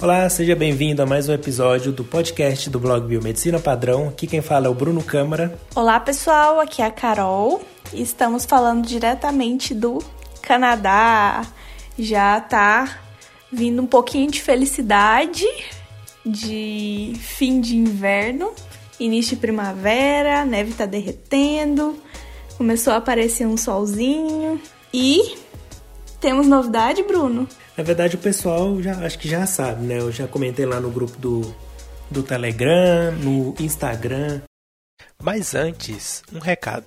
Olá, seja bem-vindo a mais um episódio do podcast do blog Biomedicina Padrão. Aqui quem fala é o Bruno Câmara. Olá, pessoal, aqui é a Carol. Estamos falando diretamente do Canadá. Já tá vindo um pouquinho de felicidade de fim de inverno, início de primavera, neve tá derretendo, começou a aparecer um solzinho e temos novidade, Bruno? Na verdade, o pessoal já acho que já sabe, né? Eu já comentei lá no grupo do, do Telegram, no Instagram. Mas antes, um recado.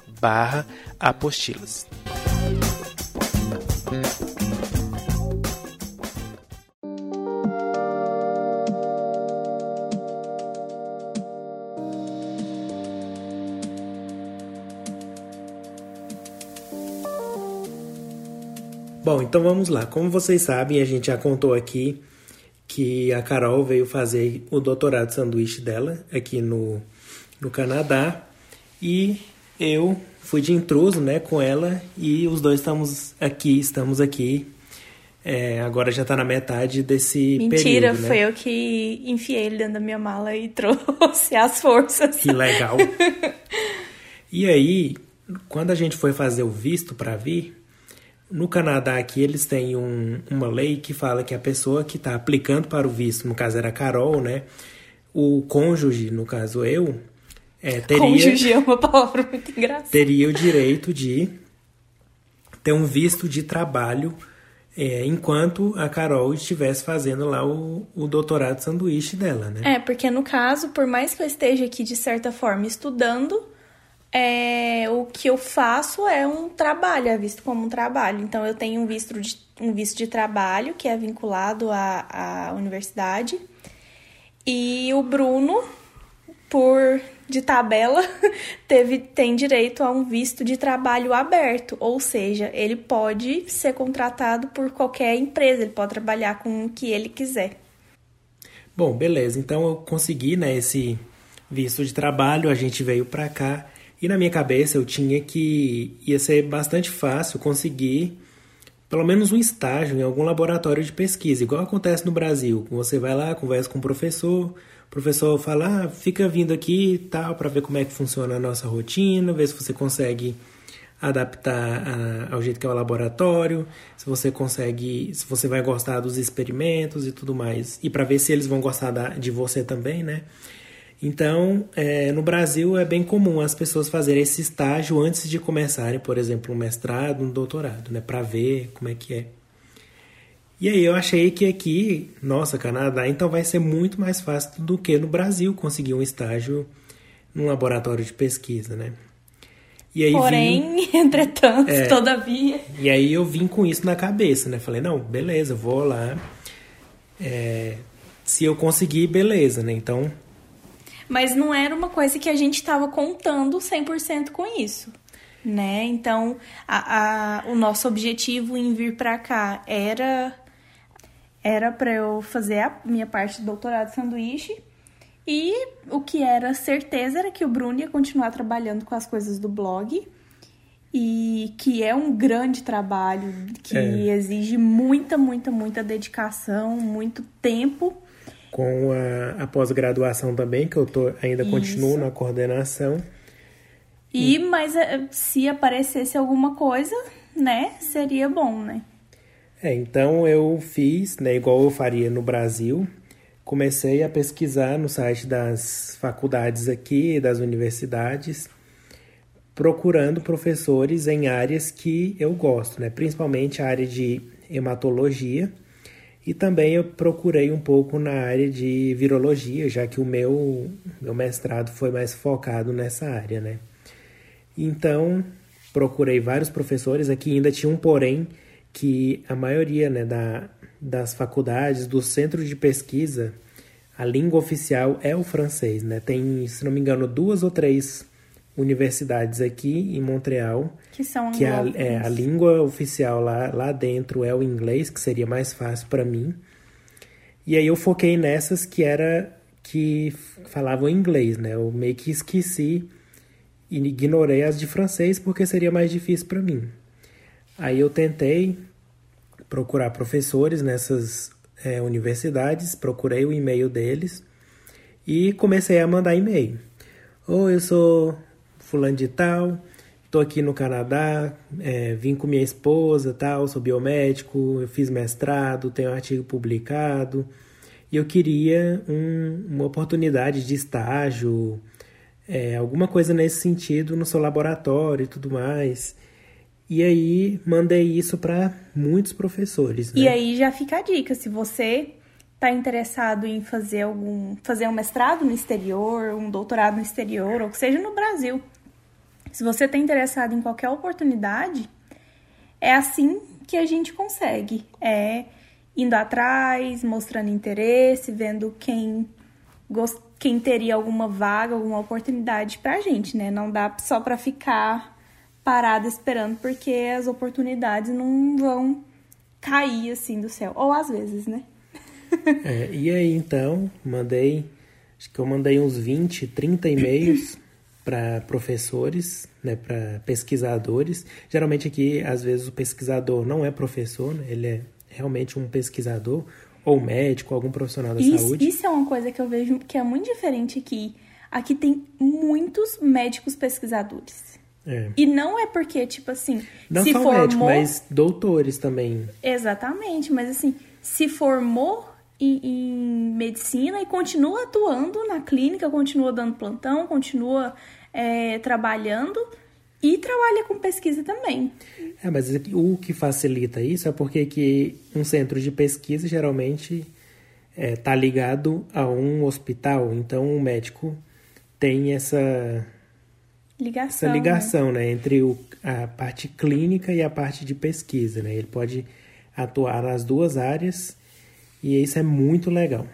barra apostilas. Bom, então vamos lá. Como vocês sabem, a gente já contou aqui que a Carol veio fazer o doutorado sanduíche dela aqui no, no Canadá e eu fui de intruso, né, com ela e os dois estamos aqui, estamos aqui. É, agora já tá na metade desse Mentira, período, né? foi eu que enfiei ele dentro da minha mala e trouxe as forças. Que legal. e aí, quando a gente foi fazer o visto para vir, no Canadá aqui eles têm um, uma lei que fala que a pessoa que está aplicando para o visto, no caso era a Carol, né? O cônjuge, no caso eu, é, teria, Cônjuge é uma palavra muito engraçada. teria o direito de ter um visto de trabalho é, enquanto a Carol estivesse fazendo lá o, o doutorado de sanduíche dela, né? É, porque no caso, por mais que eu esteja aqui de certa forma estudando, é, o que eu faço é um trabalho, é visto como um trabalho. Então eu tenho um visto de, um visto de trabalho que é vinculado à, à universidade. E o Bruno, por de tabela, teve, tem direito a um visto de trabalho aberto, ou seja, ele pode ser contratado por qualquer empresa, ele pode trabalhar com o que ele quiser. Bom, beleza. Então eu consegui, né, esse visto de trabalho, a gente veio pra cá e na minha cabeça eu tinha que ia ser bastante fácil conseguir pelo menos um estágio em algum laboratório de pesquisa, igual acontece no Brasil. Você vai lá, conversa com o professor, professor fala, ah, fica vindo aqui e tal, para ver como é que funciona a nossa rotina, ver se você consegue adaptar a, ao jeito que é o laboratório, se você consegue, se você vai gostar dos experimentos e tudo mais, e para ver se eles vão gostar da, de você também, né? Então, é, no Brasil é bem comum as pessoas fazerem esse estágio antes de começarem, por exemplo, um mestrado, um doutorado, né, para ver como é que é. E aí eu achei que aqui, nossa, Canadá, então vai ser muito mais fácil do que no Brasil conseguir um estágio num laboratório de pesquisa, né? E aí Porém, vim, entretanto, é, todavia. E aí eu vim com isso na cabeça, né? Falei, não, beleza, vou lá. É, se eu conseguir, beleza, né? Então mas não era uma coisa que a gente estava contando 100% com isso, né? Então, a, a, o nosso objetivo em vir para cá era era para eu fazer a minha parte do doutorado de sanduíche e o que era certeza era que o Bruno ia continuar trabalhando com as coisas do blog e que é um grande trabalho que é. exige muita, muita, muita dedicação, muito tempo com a, a pós-graduação também, que eu tô, ainda Isso. continuo na coordenação. E, mas eh, se aparecesse alguma coisa, né, seria bom, né? É, então eu fiz, né, igual eu faria no Brasil, comecei a pesquisar no site das faculdades aqui, das universidades, procurando professores em áreas que eu gosto, né, principalmente a área de hematologia, e também eu procurei um pouco na área de virologia, já que o meu, meu mestrado foi mais focado nessa área, né? Então, procurei vários professores, aqui ainda tinha um porém que a maioria né, da, das faculdades, do centro de pesquisa, a língua oficial é o francês, né? Tem, se não me engano, duas ou três universidades aqui em Montreal que são que a, é, a língua oficial lá, lá dentro é o inglês, que seria mais fácil para mim. E aí eu foquei nessas que era que falavam inglês, né? Eu meio que esqueci e ignorei as de francês porque seria mais difícil para mim. Aí eu tentei procurar professores nessas é, universidades, procurei o e-mail deles e comecei a mandar e-mail. Ou eu sou fulano de tal, tô aqui no Canadá, é, vim com minha esposa, tal, sou biomédico, eu fiz mestrado, tenho um artigo publicado e eu queria um, uma oportunidade de estágio, é, alguma coisa nesse sentido no seu laboratório e tudo mais. E aí mandei isso para muitos professores. Né? E aí já fica a dica, se você está interessado em fazer algum fazer um mestrado no exterior, um doutorado no exterior, ou que seja no Brasil. Se você está interessado em qualquer oportunidade, é assim que a gente consegue. É indo atrás, mostrando interesse, vendo quem quem teria alguma vaga, alguma oportunidade pra gente, né? Não dá só para ficar parada esperando porque as oportunidades não vão cair assim do céu. Ou às vezes, né? é, e aí então, mandei, acho que eu mandei uns 20, 30 e-mails para professores, né, para pesquisadores. Geralmente aqui, às vezes, o pesquisador não é professor, né, ele é realmente um pesquisador ou médico, algum profissional da isso, saúde. Isso é uma coisa que eu vejo que é muito diferente aqui. Aqui tem muitos médicos pesquisadores. É. E não é porque, tipo assim, não se só formou... médico, mas doutores também. Exatamente, mas assim, se formou em, em, medicina e continua atuando na clínica, continua dando plantão, continua é, trabalhando e trabalha com pesquisa também. É, mas o que facilita isso é porque que um centro de pesquisa geralmente está é, tá ligado a um hospital, então o médico tem essa ligação, essa ligação né? né entre o, a parte clínica e a parte de pesquisa. Né? Ele pode atuar nas duas áreas e isso é muito legal.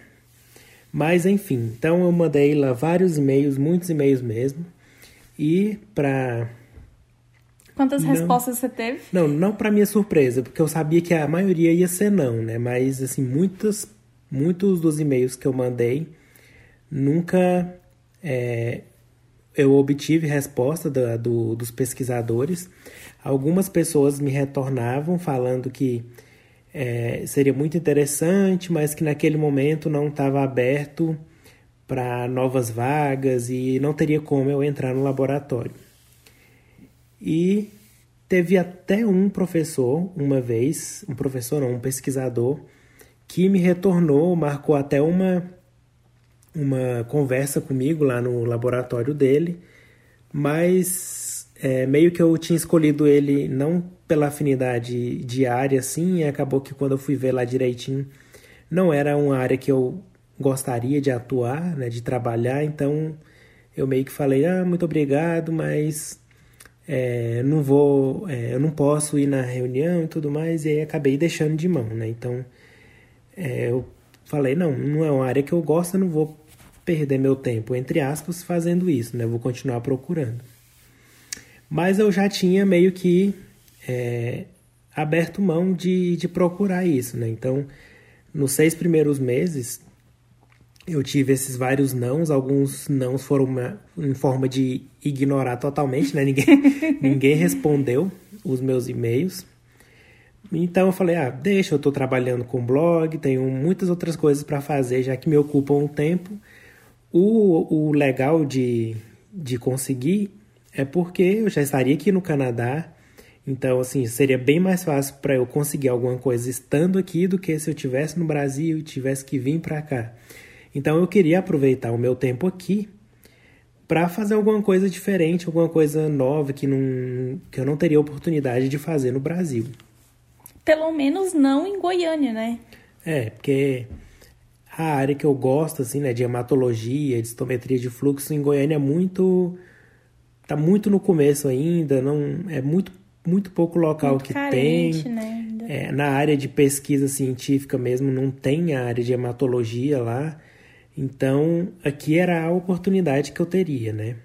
Mas enfim, então eu mandei lá vários e-mails, muitos e-mails mesmo. E para Quantas não, respostas você teve? Não, não para minha surpresa, porque eu sabia que a maioria ia ser não, né? Mas assim, muitos, muitos dos e-mails que eu mandei nunca é, eu obtive resposta do, do, dos pesquisadores. Algumas pessoas me retornavam falando que é, seria muito interessante, mas que naquele momento não estava aberto para novas vagas e não teria como eu entrar no laboratório. E teve até um professor, uma vez, um professor não, um pesquisador, que me retornou, marcou até uma, uma conversa comigo lá no laboratório dele, mas é, meio que eu tinha escolhido ele não pela afinidade de área, assim, e acabou que quando eu fui ver lá direitinho, não era uma área que eu gostaria de atuar, né, de trabalhar, então eu meio que falei, ah, muito obrigado, mas é, não vou, é, eu não posso ir na reunião e tudo mais, e aí acabei deixando de mão, né? Então, é, eu falei, não, não é uma área que eu gosto, eu não vou perder meu tempo, entre aspas, fazendo isso, né? Eu vou continuar procurando. Mas eu já tinha meio que é, aberto mão de, de procurar isso, né? Então, nos seis primeiros meses, eu tive esses vários nãos, alguns nãos foram uma, em forma de ignorar totalmente, né? Ninguém, ninguém respondeu os meus e-mails. Então eu falei, ah, deixa, eu estou trabalhando com blog, tenho muitas outras coisas para fazer, já que me ocupam um tempo. O, o legal de, de conseguir é porque eu já estaria aqui no Canadá, então assim, seria bem mais fácil para eu conseguir alguma coisa estando aqui do que se eu tivesse no Brasil e tivesse que vir para cá. Então eu queria aproveitar o meu tempo aqui para fazer alguma coisa diferente, alguma coisa nova que, não, que eu não teria oportunidade de fazer no Brasil. Pelo menos não em Goiânia, né? É, porque a área que eu gosto, assim, né, de hematologia, de estometria de fluxo em Goiânia é muito. tá muito no começo ainda, não é muito, muito pouco local muito que carente, tem. Né? É, na área de pesquisa científica mesmo, não tem a área de hematologia lá. Então, aqui era a oportunidade que eu teria, né?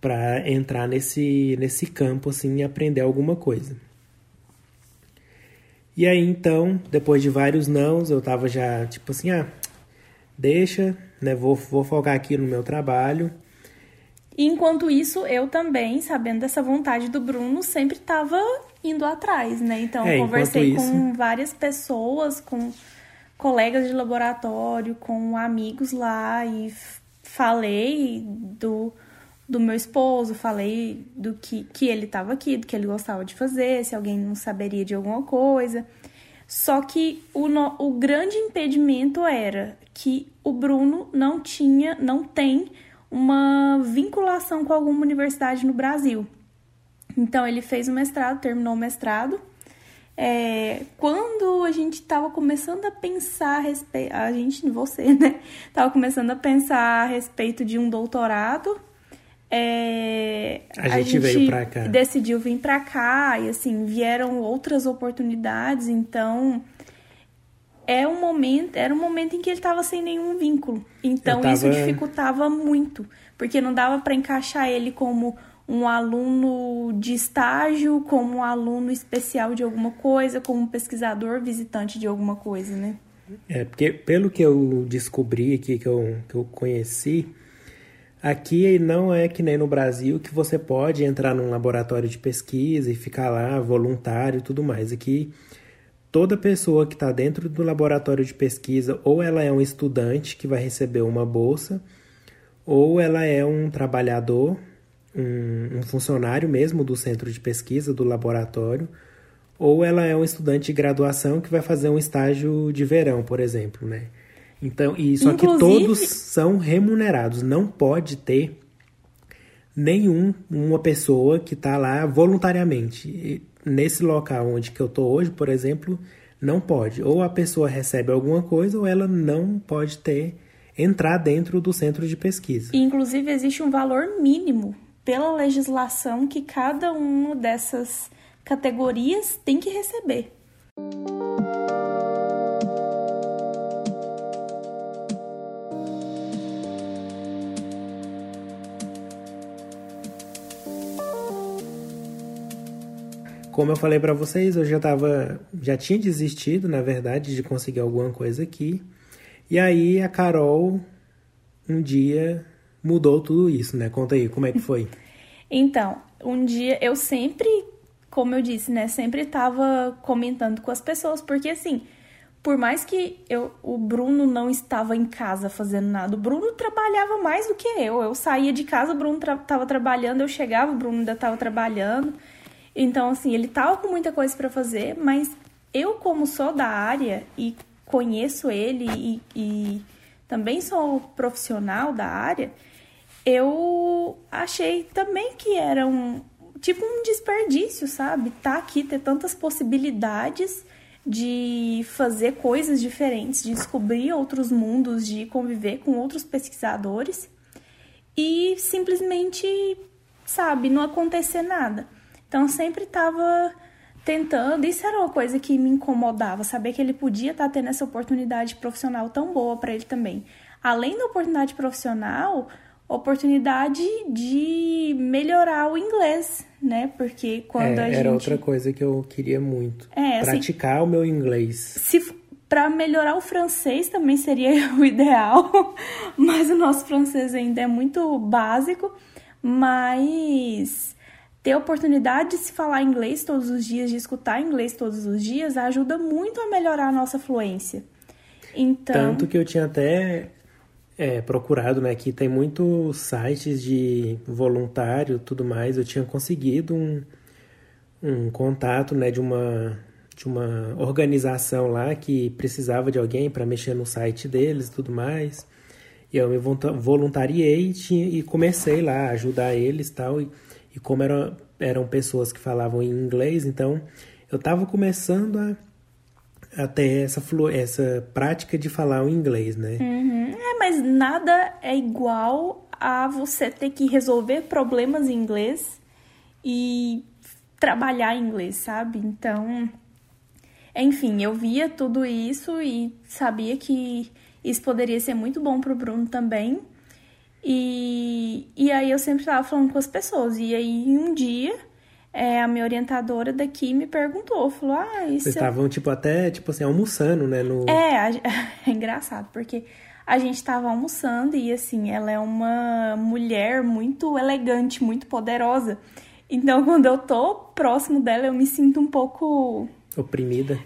Para entrar nesse, nesse campo, assim, e aprender alguma coisa. E aí, então, depois de vários nãos, eu tava já, tipo assim, ah, deixa, né? Vou, vou focar aqui no meu trabalho. E enquanto isso, eu também, sabendo dessa vontade do Bruno, sempre estava indo atrás, né? Então, é, conversei isso... com várias pessoas, com colegas de laboratório, com amigos lá e falei do, do meu esposo, falei do que, que ele estava aqui, do que ele gostava de fazer, se alguém não saberia de alguma coisa. Só que o, no, o grande impedimento era que o Bruno não tinha, não tem uma vinculação com alguma universidade no Brasil. Então ele fez o mestrado, terminou o mestrado. É, quando a gente estava começando a pensar a respeito, a gente, você, né, estava começando a pensar a respeito de um doutorado, é, a, gente, gente veio para cá. decidiu vir para cá e assim vieram outras oportunidades, então é um momento, era um momento em que ele estava sem nenhum vínculo. Então tava... isso dificultava muito, porque não dava para encaixar ele como um aluno de estágio, como um aluno especial de alguma coisa, como um pesquisador visitante de alguma coisa, né? É, porque pelo que eu descobri aqui, que eu, que eu conheci, aqui não é que nem no Brasil que você pode entrar num laboratório de pesquisa e ficar lá voluntário e tudo mais. Aqui toda pessoa que está dentro do laboratório de pesquisa, ou ela é um estudante que vai receber uma bolsa, ou ela é um trabalhador, um, um, funcionário mesmo do centro de pesquisa, do laboratório, ou ela é um estudante de graduação que vai fazer um estágio de verão, por exemplo, né? Então, e só Inclusive... que todos são remunerados, não pode ter nenhum uma pessoa que está lá voluntariamente nesse local onde que eu tô hoje, por exemplo, não pode. Ou a pessoa recebe alguma coisa ou ela não pode ter entrar dentro do centro de pesquisa. Inclusive existe um valor mínimo pela legislação que cada uma dessas categorias tem que receber. Como eu falei para vocês, eu já tava, já tinha desistido, na verdade, de conseguir alguma coisa aqui. E aí a Carol um dia mudou tudo isso, né? Conta aí, como é que foi? então, um dia eu sempre, como eu disse, né, sempre tava comentando com as pessoas, porque assim, por mais que eu, o Bruno não estava em casa fazendo nada, o Bruno trabalhava mais do que eu. Eu saía de casa, o Bruno tra tava trabalhando, eu chegava, o Bruno ainda tava trabalhando. Então, assim, ele tava com muita coisa para fazer, mas eu, como sou da área e conheço ele e, e também sou profissional da área, eu achei também que era um tipo um desperdício, sabe? Tá aqui, ter tantas possibilidades de fazer coisas diferentes, de descobrir outros mundos, de conviver com outros pesquisadores e simplesmente, sabe, não acontecer nada. Então sempre estava tentando, isso era uma coisa que me incomodava, saber que ele podia estar tá tendo essa oportunidade profissional tão boa para ele também. Além da oportunidade profissional, oportunidade de melhorar o inglês, né? Porque quando é, a gente era outra coisa que eu queria muito, é, praticar assim, o meu inglês. Se para melhorar o francês também seria o ideal, mas o nosso francês ainda é muito básico, mas ter a oportunidade de se falar inglês todos os dias, de escutar inglês todos os dias, ajuda muito a melhorar a nossa fluência. Então... Tanto que eu tinha até é, procurado, né, que tem muitos sites de voluntário tudo mais, eu tinha conseguido um, um contato, né, de uma, de uma organização lá que precisava de alguém para mexer no site deles e tudo mais. E eu me voluntariei e, tinha, e comecei lá a ajudar eles tal, e tal e como era, eram pessoas que falavam em inglês, então eu estava começando a, a ter essa, essa prática de falar o inglês, né? Uhum. É, mas nada é igual a você ter que resolver problemas em inglês e trabalhar em inglês, sabe? Então, Enfim, eu via tudo isso e sabia que isso poderia ser muito bom pro Bruno também. E, e aí eu sempre estava falando com as pessoas. E aí um dia é, a minha orientadora daqui me perguntou, falou, ah, isso. Vocês estavam, tipo, até, tipo assim, almoçando, né? No... É, é engraçado, porque a gente estava almoçando e assim, ela é uma mulher muito elegante, muito poderosa. Então, quando eu tô próximo dela, eu me sinto um pouco. Oprimida?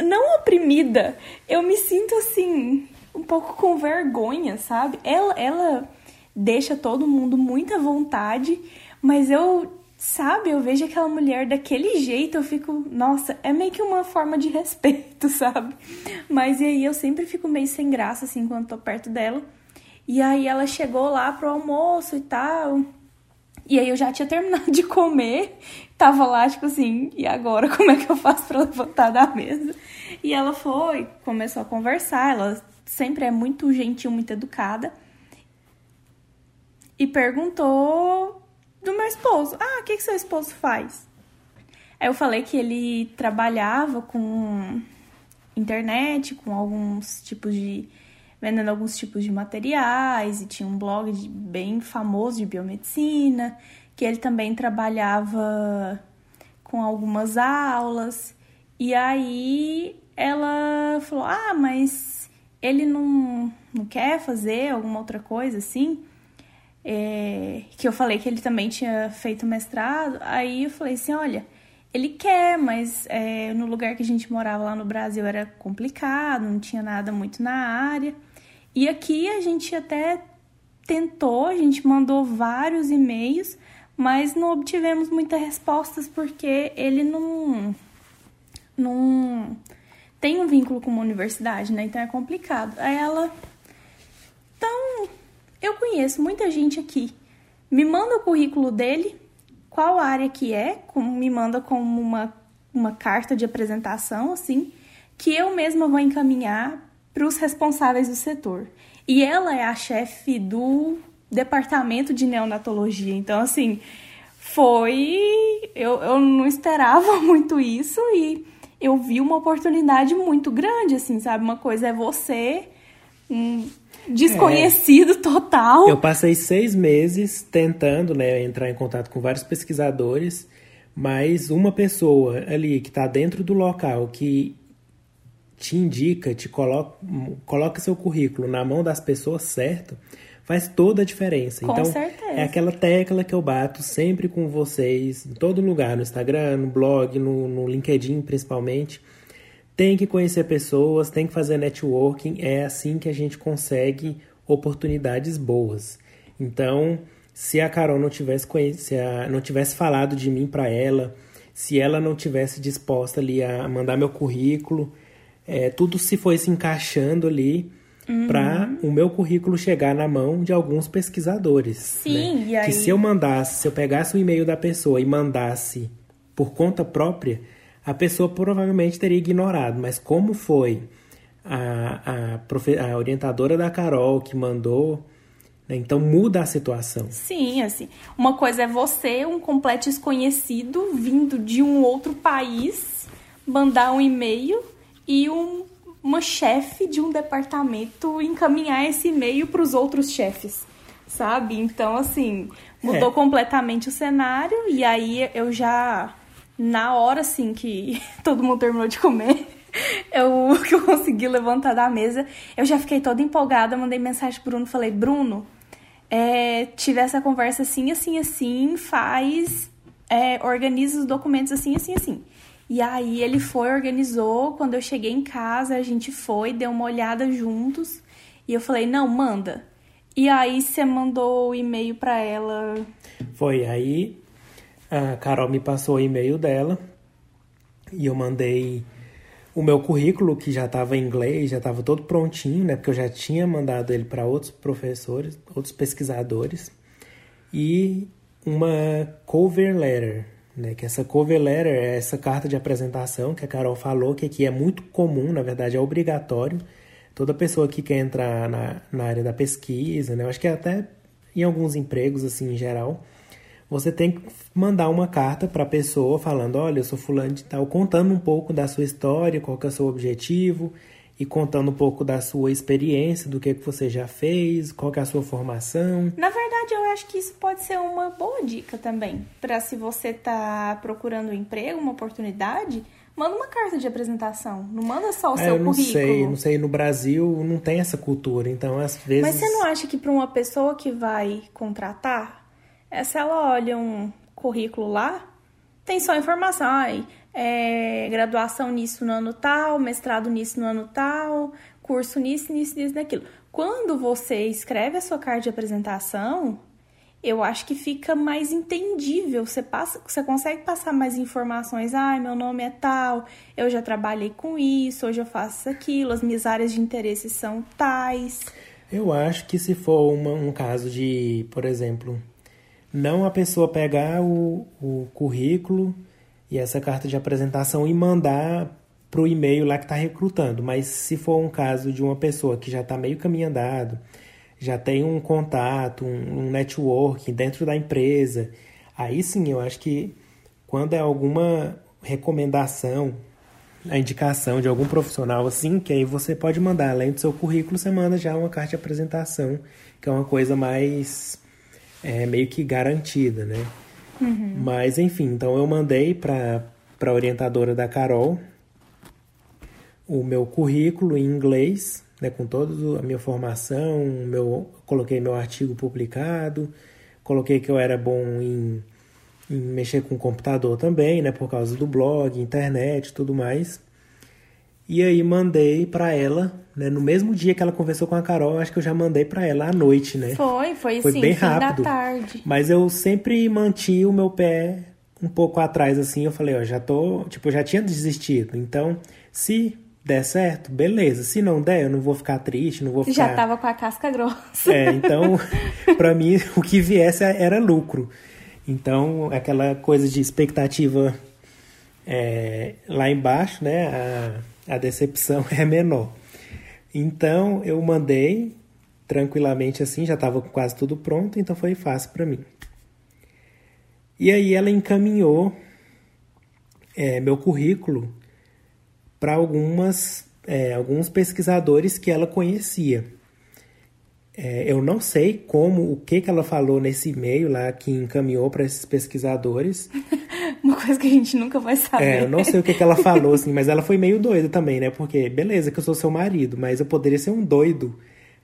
Não oprimida. Eu me sinto assim, um pouco com vergonha, sabe? Ela, ela deixa todo mundo muito à vontade, mas eu, sabe, eu vejo aquela mulher daquele jeito, eu fico, nossa, é meio que uma forma de respeito, sabe? Mas e aí eu sempre fico meio sem graça, assim, quando tô perto dela. E aí ela chegou lá pro almoço e tal. E aí eu já tinha terminado de comer, tava lá, tipo assim, e agora como é que eu faço pra levantar da mesa? E ela foi, começou a conversar, ela sempre é muito gentil, muito educada. E perguntou do meu esposo: Ah, o que, que seu esposo faz? Aí eu falei que ele trabalhava com internet, com alguns tipos de. vendendo alguns tipos de materiais, e tinha um blog de, bem famoso de biomedicina, que ele também trabalhava com algumas aulas. E aí ela falou: Ah, mas ele não, não quer fazer alguma outra coisa assim? É, que eu falei que ele também tinha feito mestrado. Aí eu falei assim: olha, ele quer, mas é, no lugar que a gente morava lá no Brasil era complicado, não tinha nada muito na área. E aqui a gente até tentou, a gente mandou vários e-mails, mas não obtivemos muitas respostas porque ele não. não tem um vínculo com uma universidade, né? Então é complicado. Aí ela. Então, eu conheço muita gente aqui. Me manda o currículo dele, qual área que é, me manda como uma, uma carta de apresentação, assim, que eu mesma vou encaminhar para os responsáveis do setor. E ela é a chefe do departamento de neonatologia. Então, assim, foi. Eu, eu não esperava muito isso e eu vi uma oportunidade muito grande, assim, sabe? Uma coisa é você, um desconhecido é. total. Eu passei seis meses tentando, né, entrar em contato com vários pesquisadores, mas uma pessoa ali que está dentro do local que te indica, te coloca, coloca seu currículo na mão das pessoas certo, faz toda a diferença. Com então, certeza. é aquela tecla que eu bato sempre com vocês, em todo lugar, no Instagram, no blog, no, no LinkedIn principalmente. Tem que conhecer pessoas, tem que fazer networking, é assim que a gente consegue oportunidades boas. Então, se a Carol não tivesse, se a, não tivesse falado de mim para ela, se ela não tivesse disposta ali a mandar meu currículo, é, tudo se foi se encaixando ali uhum. para o meu currículo chegar na mão de alguns pesquisadores. Sim, né? e aí... Que se eu mandasse, se eu pegasse o e-mail da pessoa e mandasse por conta própria, a pessoa provavelmente teria ignorado. Mas como foi a, a, a orientadora da Carol que mandou. Né? Então muda a situação. Sim, assim. Uma coisa é você, um completo desconhecido, vindo de um outro país, mandar um e-mail e um uma chefe de um departamento encaminhar esse e-mail para os outros chefes, sabe? Então, assim, mudou é. completamente o cenário e aí eu já, na hora, assim, que todo mundo terminou de comer, eu, que eu consegui levantar da mesa, eu já fiquei toda empolgada, mandei mensagem pro Bruno, falei, Bruno, é, tive essa conversa assim, assim, assim, faz, é, organiza os documentos assim, assim, assim. E aí ele foi, organizou. Quando eu cheguei em casa, a gente foi, deu uma olhada juntos. E eu falei, não, manda. E aí você mandou o e-mail para ela. Foi, aí a Carol me passou o e-mail dela. E eu mandei o meu currículo, que já estava em inglês, já estava todo prontinho, né? Porque eu já tinha mandado ele para outros professores, outros pesquisadores. E uma cover letter, né, que essa cover letter é essa carta de apresentação que a Carol falou, que aqui é muito comum, na verdade é obrigatório. Toda pessoa que quer entrar na, na área da pesquisa, né, eu acho que até em alguns empregos, assim, em geral, você tem que mandar uma carta para a pessoa falando, olha, eu sou fulano de tal, contando um pouco da sua história, qual que é o seu objetivo e contando um pouco da sua experiência, do que, que você já fez, qual que é a sua formação. Na verdade, eu acho que isso pode ser uma boa dica também, para se você tá procurando um emprego, uma oportunidade, manda uma carta de apresentação, não manda só o É, seu eu não currículo. sei, não sei, no Brasil não tem essa cultura, então às vezes... Mas você não acha que para uma pessoa que vai contratar, é, se ela olha um currículo lá, tem só informação, ai, é, graduação nisso no ano tal, mestrado nisso no ano tal, curso nisso, nisso, nisso, naquilo. Quando você escreve a sua carta de apresentação, eu acho que fica mais entendível. Você passa, você consegue passar mais informações. Ai, meu nome é tal, eu já trabalhei com isso, hoje eu faço aquilo, as minhas áreas de interesse são tais. Eu acho que se for uma- um caso de, por exemplo, não a pessoa pegar o, o currículo e essa carta de apresentação e mandar para o e-mail lá que está recrutando, mas se for um caso de uma pessoa que já está meio caminho andado, já tem um contato, um, um networking dentro da empresa, aí sim eu acho que quando é alguma recomendação a indicação de algum profissional assim, que aí você pode mandar, além do seu currículo, você manda já uma carta de apresentação, que é uma coisa mais é, meio que garantida, né? Mas enfim, então eu mandei para a orientadora da Carol o meu currículo em inglês, né, com toda a minha formação, meu, coloquei meu artigo publicado, coloquei que eu era bom em, em mexer com computador também, né, por causa do blog, internet, tudo mais. E aí mandei para ela, né, no mesmo dia que ela conversou com a Carol, acho que eu já mandei para ela à noite, né? Foi, foi, Foi sim, bem fim rápido. da tarde. Mas eu sempre mantive o meu pé um pouco atrás, assim. Eu falei, ó, já tô. Tipo, eu já tinha desistido. Então, se der certo, beleza. Se não der, eu não vou ficar triste, não vou ficar. Já tava com a casca grossa. É, então, pra mim, o que viesse era lucro. Então, aquela coisa de expectativa é, lá embaixo, né? A, a decepção é menor. Então, eu mandei tranquilamente assim, já estava quase tudo pronto, então foi fácil para mim. E aí ela encaminhou é, meu currículo para algumas é, alguns pesquisadores que ela conhecia. É, eu não sei como, o que, que ela falou nesse e-mail lá que encaminhou para esses pesquisadores. Coisa que a gente nunca vai saber. É, eu não sei o que, que ela falou, assim, mas ela foi meio doida também, né? Porque, beleza, que eu sou seu marido, mas eu poderia ser um doido,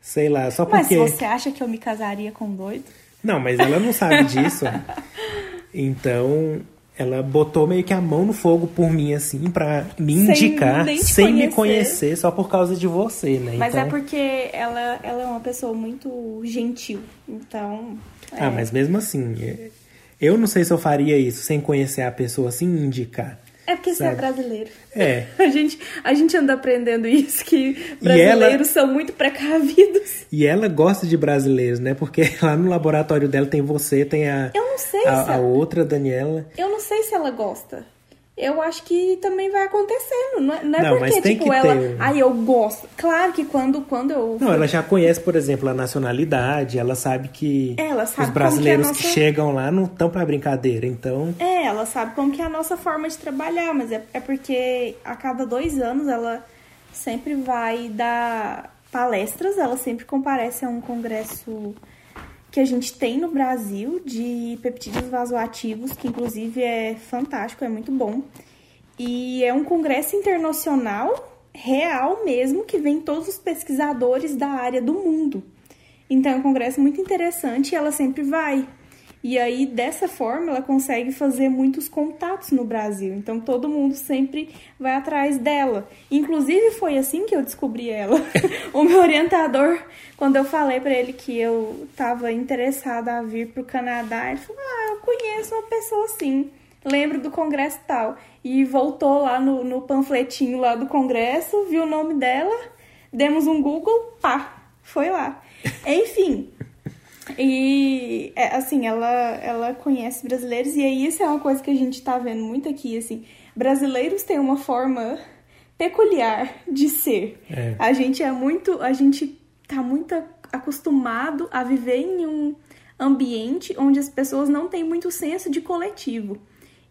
sei lá, só Mas porque. você acha que eu me casaria com um doido? Não, mas ela não sabe disso. então, ela botou meio que a mão no fogo por mim, assim, pra me Sem indicar, te sem me conhecer. conhecer, só por causa de você, né? Mas então... é porque ela, ela é uma pessoa muito gentil. Então. é. Ah, mas mesmo assim, é- eu não sei se eu faria isso sem conhecer a pessoa, assim, indicar. É porque você é brasileiro. É. A gente, a gente anda aprendendo isso, que E ela- brasileiros são muito precavidos. E ela gosta de brasileiros, né? Porque lá no laboratório dela tem você, tem a, Eu não sei se a, a ela- outra, Daniela. Eu não sei se ela gosta. Eu acho que também vai acontecendo. Não é, não é Não, porque, tipo, que ela. ter eu gosto. Claro que quando, quando eu. Não, ela já conhece, por exemplo, a nacionalidade, ela sabe que Ela sabe os brasileiros como que, que é nossa- chegam lá não estão pra brincadeira, então... É, ela sabe como que é a nossa forma de trabalhar, mas é, é porque a cada dois anos ela sempre vai dar palestras, ela sempre comparece a um congresso que a gente tem no Brasil de peptídeos vasoativos, que inclusive é fantástico, é muito bom. E é um congresso internacional, real mesmo, que vem todos os pesquisadores da área do mundo. Então é um congresso muito interessante e ela sempre vai. E aí, dessa forma, ela consegue fazer muitos contatos no Brasil. Então, todo mundo sempre vai atrás dela. Inclusive, foi assim que eu descobri ela. o meu orientador, quando eu falei pra ele que eu estava interessada a vir pro Canadá, ele falou: Ah, eu conheço uma pessoa assim. Lembro do congresso tal. E voltou lá no, no panfletinho lá do congresso, viu o nome dela, demos um Google, pá, foi lá. Enfim, e, é, assim, ela, ela conhece brasileiros, e aí isso é uma coisa que a gente tá vendo muito aqui, assim. Brasileiros têm uma forma peculiar de ser. É. A gente é muito. A gente tá muito acostumado a viver em um ambiente onde as pessoas não têm muito senso de coletivo.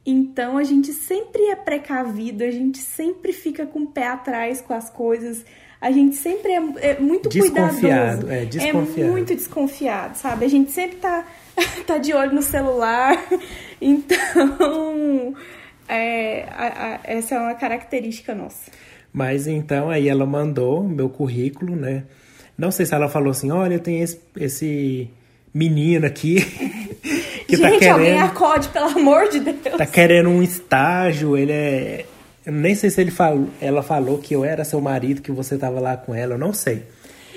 Então a gente sempre é precavido, a gente sempre fica com o pé atrás com as coisas, a gente sempre é, é muito desconfiado, cuidadoso. É, desconfiado. É muito desconfiado, sabe? A gente sempre tá, tá de olho no celular. Então, é, a, a, essa é uma característica nossa. Mas então aí ela mandou meu currículo, né? Não sei se ela falou assim, olha, tem esse, esse menino aqui que tá Gente, tá querendo... alguém acode, pelo amor de Deus. Tá querendo um estágio, ele é eu nem sei se ele falou, ela falou que eu era seu marido, que você tava lá com ela, eu não sei.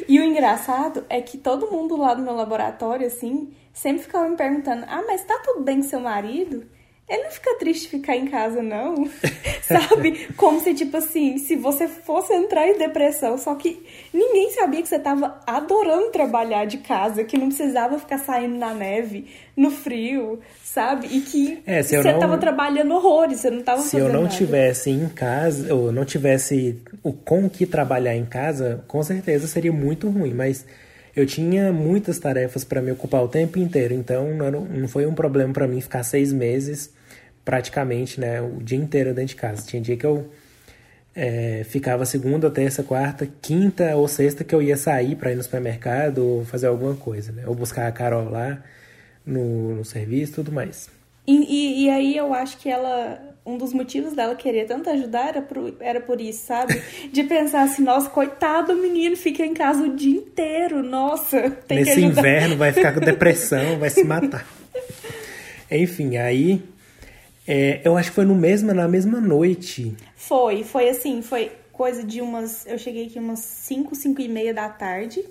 E o engraçado é que todo mundo lá do meu laboratório, assim, sempre ficava me perguntando: ah, mas tá tudo bem com seu marido? Ele não fica triste ficar em casa, não. Sabe? Como se, tipo assim, se você fosse entrar em depressão, só que ninguém sabia que você tava adorando trabalhar de casa, que não precisava ficar saindo na neve, no frio, sabe? E que é, você não, tava trabalhando horrores, você não tava Se eu não nada. tivesse em casa, ou não tivesse o com que trabalhar em casa, com certeza seria muito ruim, mas eu tinha muitas tarefas para me ocupar o tempo inteiro, então não, não foi um problema para mim ficar seis meses praticamente, né, o dia inteiro dentro de casa. Tinha dia que eu é, ficava segunda, terça, quarta, quinta ou sexta que eu ia sair para ir no supermercado ou fazer alguma coisa, né, ou buscar a Carol lá no, no serviço e tudo mais. E, e, e, aí eu acho que ela. Um dos motivos dela querer tanto ajudar era por, era por isso, sabe? De pensar assim, nossa, coitado do menino, fica em casa o dia inteiro, nossa, tem Nesse que ajudar. inverno vai ficar com depressão, vai se matar. Enfim, aí é, eu acho que foi no mesmo, na mesma noite. Foi, foi assim, foi coisa de umas. Eu cheguei aqui umas 5, 5 e meia da tarde.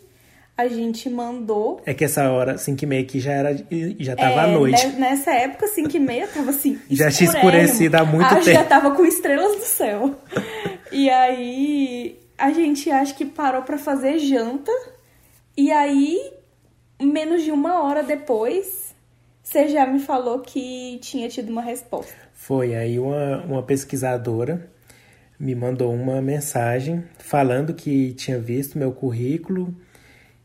A gente mandou. É que essa hora, 5 e meia aqui já era. Já tava é, à noite. Nessa época, 5 e meia tava assim. já tinha escurecido há muito ah, tempo. Já tava com estrelas do céu. e aí a gente acho que parou para fazer janta. E aí, menos de uma hora depois, você já me falou que tinha tido uma resposta. Foi, aí uma, uma pesquisadora me mandou uma mensagem falando que tinha visto meu currículo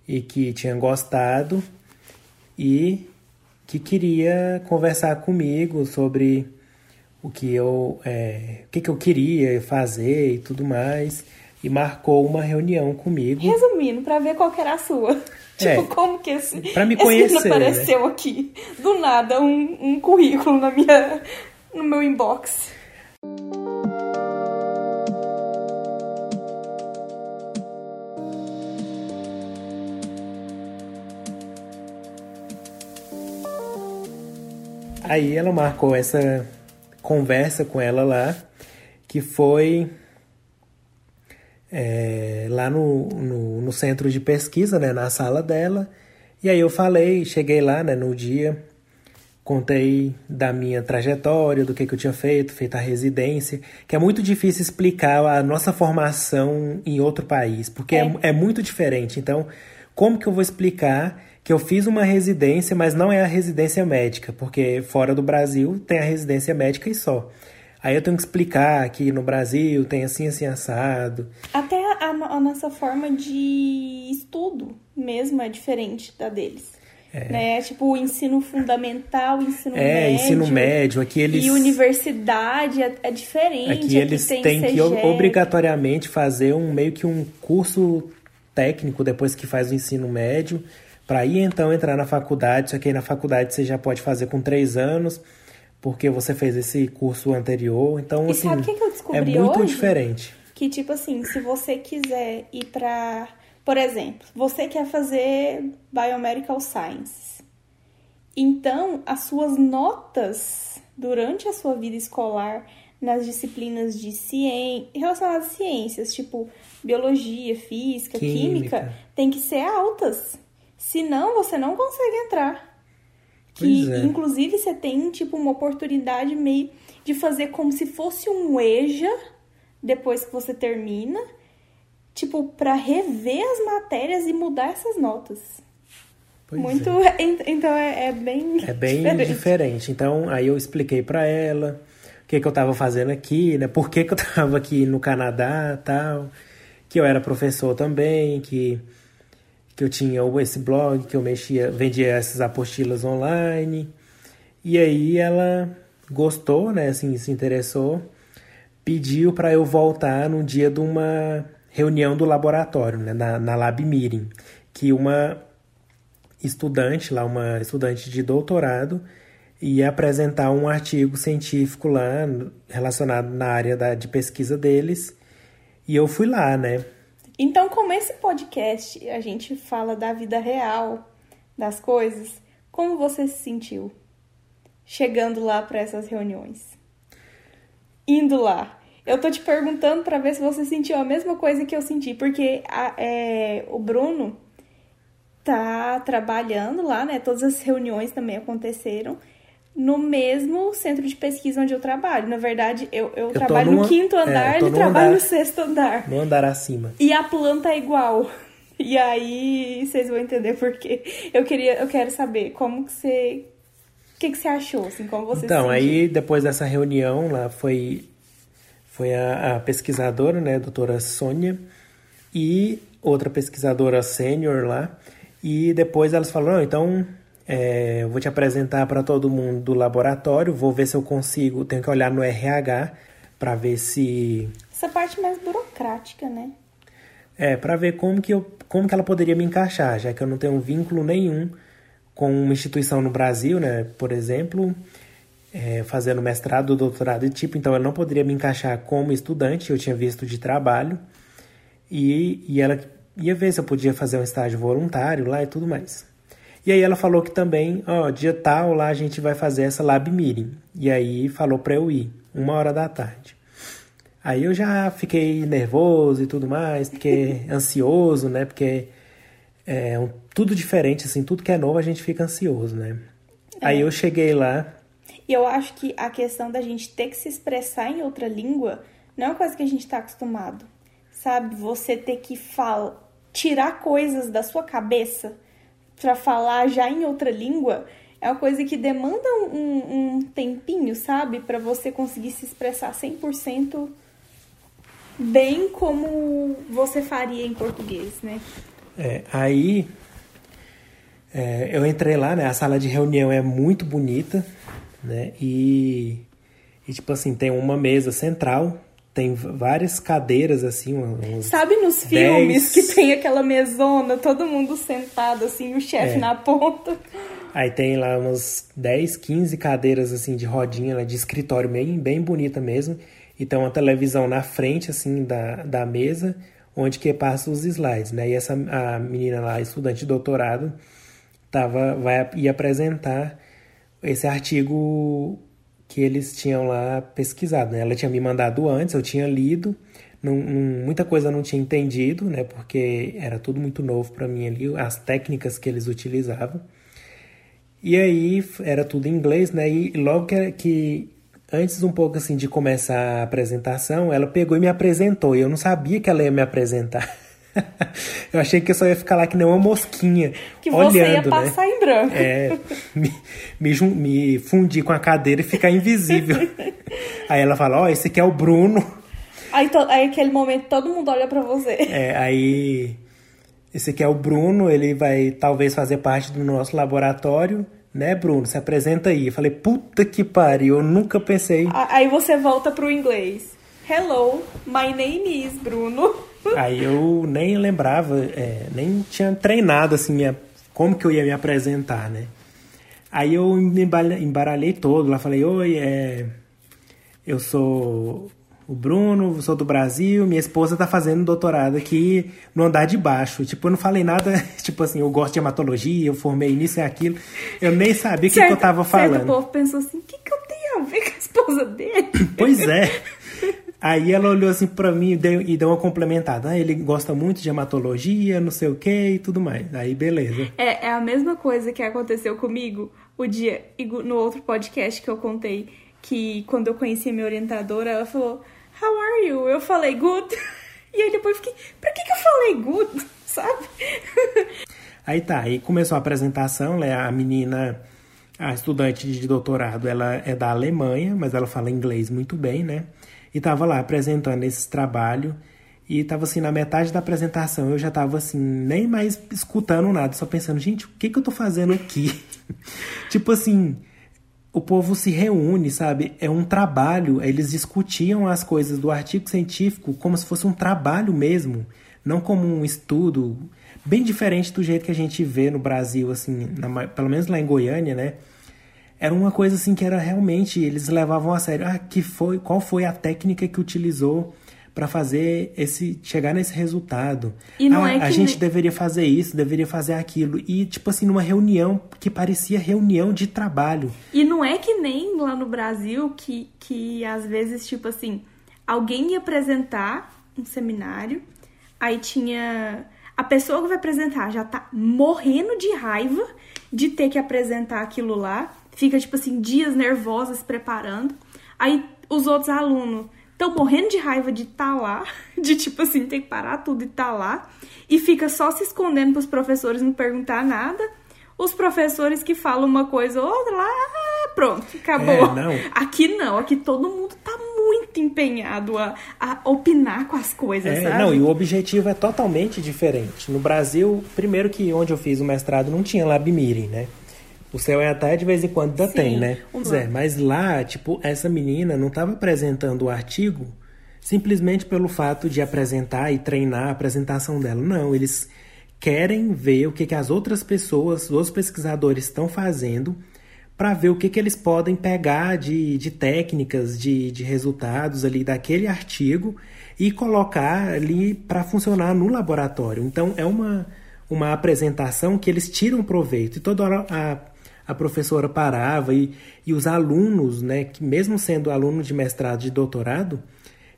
e que tinha gostado e que queria conversar comigo sobre o que eu, é, o que, que eu queria fazer e tudo mais e marcou uma reunião comigo. Resumindo, para ver qual era a sua. É, tipo, como que esse, pra me conhecer, esse apareceu né? aqui? Do nada, um, um currículo na minha, no meu inbox. Aí ela marcou essa conversa com ela lá, que foi é, lá no, no, no, centro de pesquisa, né, na sala dela. E aí eu falei, cheguei lá né, no dia, contei da minha trajetória, do que, que eu tinha feito, feito a residência, que é muito difícil explicar a nossa formação em outro país, porque é, é, é muito diferente. Então, como que eu vou explicar que eu fiz uma residência, mas não é a residência médica, porque fora do Brasil tem a residência médica e só. Aí eu tenho que explicar que no Brasil tem assim, assim, assado. Até a, a nossa forma de estudo mesmo é diferente da deles. É. Né? Tipo, o ensino fundamental, ensino é, médio. É, ensino médio. Aqui eles... E universidade é, é diferente. Aqui, aqui eles têm que obrigatoriamente fazer um meio que um curso técnico depois que faz o ensino médio, para ir então entrar na faculdade. Só que aí na faculdade você já pode fazer com três anos porque você fez esse curso anterior. Então, e assim, sabe o que, que eu descobri é muito hoje? diferente. Que, tipo assim, se você quiser ir pra. Por exemplo, você quer fazer Biomedical Science. Então, as suas notas durante a sua vida escolar nas disciplinas de ciência, relacionadas a ciências, tipo biologia, física, química, química tem que ser altas. Senão, você não consegue entrar. Que, é. inclusive, você tem, tipo, uma oportunidade meio de fazer como se fosse um EJA depois que você termina, tipo, para rever as matérias e mudar essas notas. Pois Muito. É. Então é, é, bem. É bem diferente. diferente. Então, aí eu expliquei para ela o que, que eu tava fazendo aqui, né? Por que, que eu tava aqui no Canadá tal. Que eu era professor também, que que eu tinha esse blog, que eu mexia, vendia essas apostilas online. E aí ela gostou, né, assim, se interessou, pediu para eu voltar no dia de uma reunião do laboratório, né, na, na Lab Meeting, que uma estudante lá, uma estudante de doutorado, ia apresentar um artigo científico lá relacionado na área da, de pesquisa deles. E eu fui lá, né? Então, como esse podcast a gente fala da vida real, das coisas, como você se sentiu chegando lá para essas reuniões? Indo lá. Eu tô te perguntando para ver se você sentiu a mesma coisa que eu senti, porque a, é, o Bruno tá trabalhando lá, né? Todas as reuniões também aconteceram no mesmo centro de pesquisa onde eu trabalho. Na verdade, eu, eu, eu trabalho numa, no quinto é, andar, é, ele trabalha andar, no sexto andar. No andar acima. E a planta é igual. E aí vocês vão entender por quê. Eu queria, eu quero saber como que você. O que, que você achou? Assim, como você Então, aí depois dessa reunião lá foi, foi a, a pesquisadora, né, a doutora Sônia, e outra pesquisadora sênior lá. E depois elas falaram, então é, eu vou te apresentar para todo mundo do laboratório, vou ver se eu consigo, tenho que olhar no RH para ver se essa parte mais burocrática, né? É, para ver como que eu, como que ela poderia me encaixar, já que eu não tenho vínculo nenhum com uma instituição no Brasil, né? Por exemplo, é, fazendo mestrado, doutorado e tipo, então ela não poderia me encaixar como estudante, eu tinha visto de trabalho e, e ela ia ver se eu podia fazer um estágio voluntário lá e tudo mais. E aí ela falou que também, ó, dia tal lá a gente vai fazer essa lab meeting. E aí falou para eu ir, uma hora da tarde. Aí eu já fiquei nervoso e tudo mais, porque ansioso, né? Porque é um, tudo diferente, assim, tudo que é novo a gente fica ansioso, né? É. Aí eu cheguei lá. E eu acho que a questão da gente ter que se expressar em outra língua não é uma coisa que a gente está acostumado. Sabe? Você ter que falar, tirar coisas da sua cabeça para falar já em outra língua é uma coisa que demanda um, um tempinho, sabe? Para você conseguir se expressar 100% bem como você faria em português, né? É, aí é, eu entrei lá, né? A sala de reunião é muito bonita, né? E, e tipo assim, tem uma mesa central tem várias cadeiras, assim, uns Sabe nos filmes que tem aquela mesona, todo mundo sentado, assim, o chefe é. na ponta? Aí tem lá umas 10, 15 cadeiras, assim, de rodinha, de escritório bem, bem bonita mesmo. E tem uma televisão na frente, assim, da, da mesa, onde que passa os slides, né? E essa a menina lá, estudante de doutorado, tava, vai, ia apresentar esse artigo que eles tinham lá pesquisado. Né? Ela tinha me mandado antes, eu tinha lido, não, não, muita coisa não tinha entendido, né? porque era tudo muito novo para mim ali, as técnicas que eles utilizavam. E aí era tudo em inglês, né? E logo que, que antes um pouco assim de começar a apresentação, ela pegou e me apresentou. E eu não sabia que ela ia me apresentar. eu achei que eu só ia ficar lá que nem uma mosquinha. Que olhando, você ia passar né? em branco. É, me, me, me fundir com a cadeira e ficar invisível. aí ela fala: Ó, oh, esse aqui é o Bruno. Aí, to, aí aquele momento todo mundo olha para você. É, aí. Esse aqui é o Bruno, ele vai talvez fazer parte do nosso laboratório né, Bruno? Se apresenta aí. Eu falei, puta que pariu, eu nunca pensei. Aí você volta pro inglês. Hello, my name is Bruno. Aí eu nem lembrava, é, nem tinha treinado assim, minha, como que eu ia me apresentar, né? Aí eu me embaralhei todo lá, falei, oi, é, eu sou o Bruno, sou do Brasil, minha esposa tá fazendo doutorado aqui no andar de baixo. Tipo, eu não falei nada, tipo assim, eu gosto de hematologia, eu formei nisso e aquilo. Eu nem sabia o que, que, eu tava falando. O povo pensou assim, o que, que eu tenho a ver com a esposa dele? Pois é. Aí ela olhou assim para mim e deu, e deu uma complementada. Ah, ele gosta muito de hematologia, não sei o que e tudo mais. Aí beleza. É, é a mesma coisa que aconteceu comigo o dia no outro podcast que eu contei que quando eu conheci a minha orientadora, ela falou: How are you? Eu falei good. E aí depois fiquei, pra que, que eu falei good? Sabe? Aí tá, aí começou a apresentação, né? A menina, a estudante de doutorado, ela é da Alemanha, mas ela fala inglês muito bem, né? E estava lá apresentando esse trabalho. E tava assim, na metade da apresentação, eu já tava assim, nem mais escutando nada, só pensando, gente, o que que eu tô fazendo aqui? tipo assim, o povo se reúne, sabe? É um trabalho, eles discutiam as coisas do artigo científico como se fosse um trabalho mesmo, não como um estudo, bem diferente do jeito que a gente vê no Brasil, assim, na, pelo menos lá em Goiânia, né? Era uma coisa assim que era realmente, eles levavam a sério, ah, que foi, qual foi a técnica que utilizou para fazer esse chegar nesse resultado. E não ah, é que a gente nem- deveria fazer isso, deveria fazer aquilo e tipo assim numa reunião que parecia reunião de trabalho. E não é que nem lá no Brasil que, que às vezes, tipo assim, alguém ia apresentar um seminário, aí tinha. A pessoa que vai apresentar já tá morrendo de raiva de ter que apresentar aquilo lá, fica, tipo assim, dias nervosa se preparando. Aí os outros alunos estão morrendo de raiva de estar lá, de tipo assim, ter que parar tudo e estar lá, e fica só se escondendo pros professores não perguntar nada. Os professores que falam uma coisa ou outra lá, ah, pronto, acabou. É, não. Aqui não, aqui todo mundo tá muito empenhado a, a opinar com as coisas, É, sabe? não, e o objetivo é totalmente diferente. No Brasil, primeiro que onde eu fiz o mestrado não tinha Lab Meeting, né? O céu é até de vez em quando ainda Sim, tem, né? Pois é, mas lá, tipo, essa menina não estava apresentando o artigo simplesmente pelo fato de apresentar e treinar a apresentação dela. Não, eles querem ver o que, que as outras pessoas, os pesquisadores estão fazendo para ver o que, que eles podem pegar de, de técnicas, de, de resultados ali daquele artigo e colocar ali para funcionar no laboratório. Então, é uma, uma apresentação que eles tiram proveito. E toda hora a, a professora parava e, e os alunos, né, que mesmo sendo alunos de mestrado e doutorado,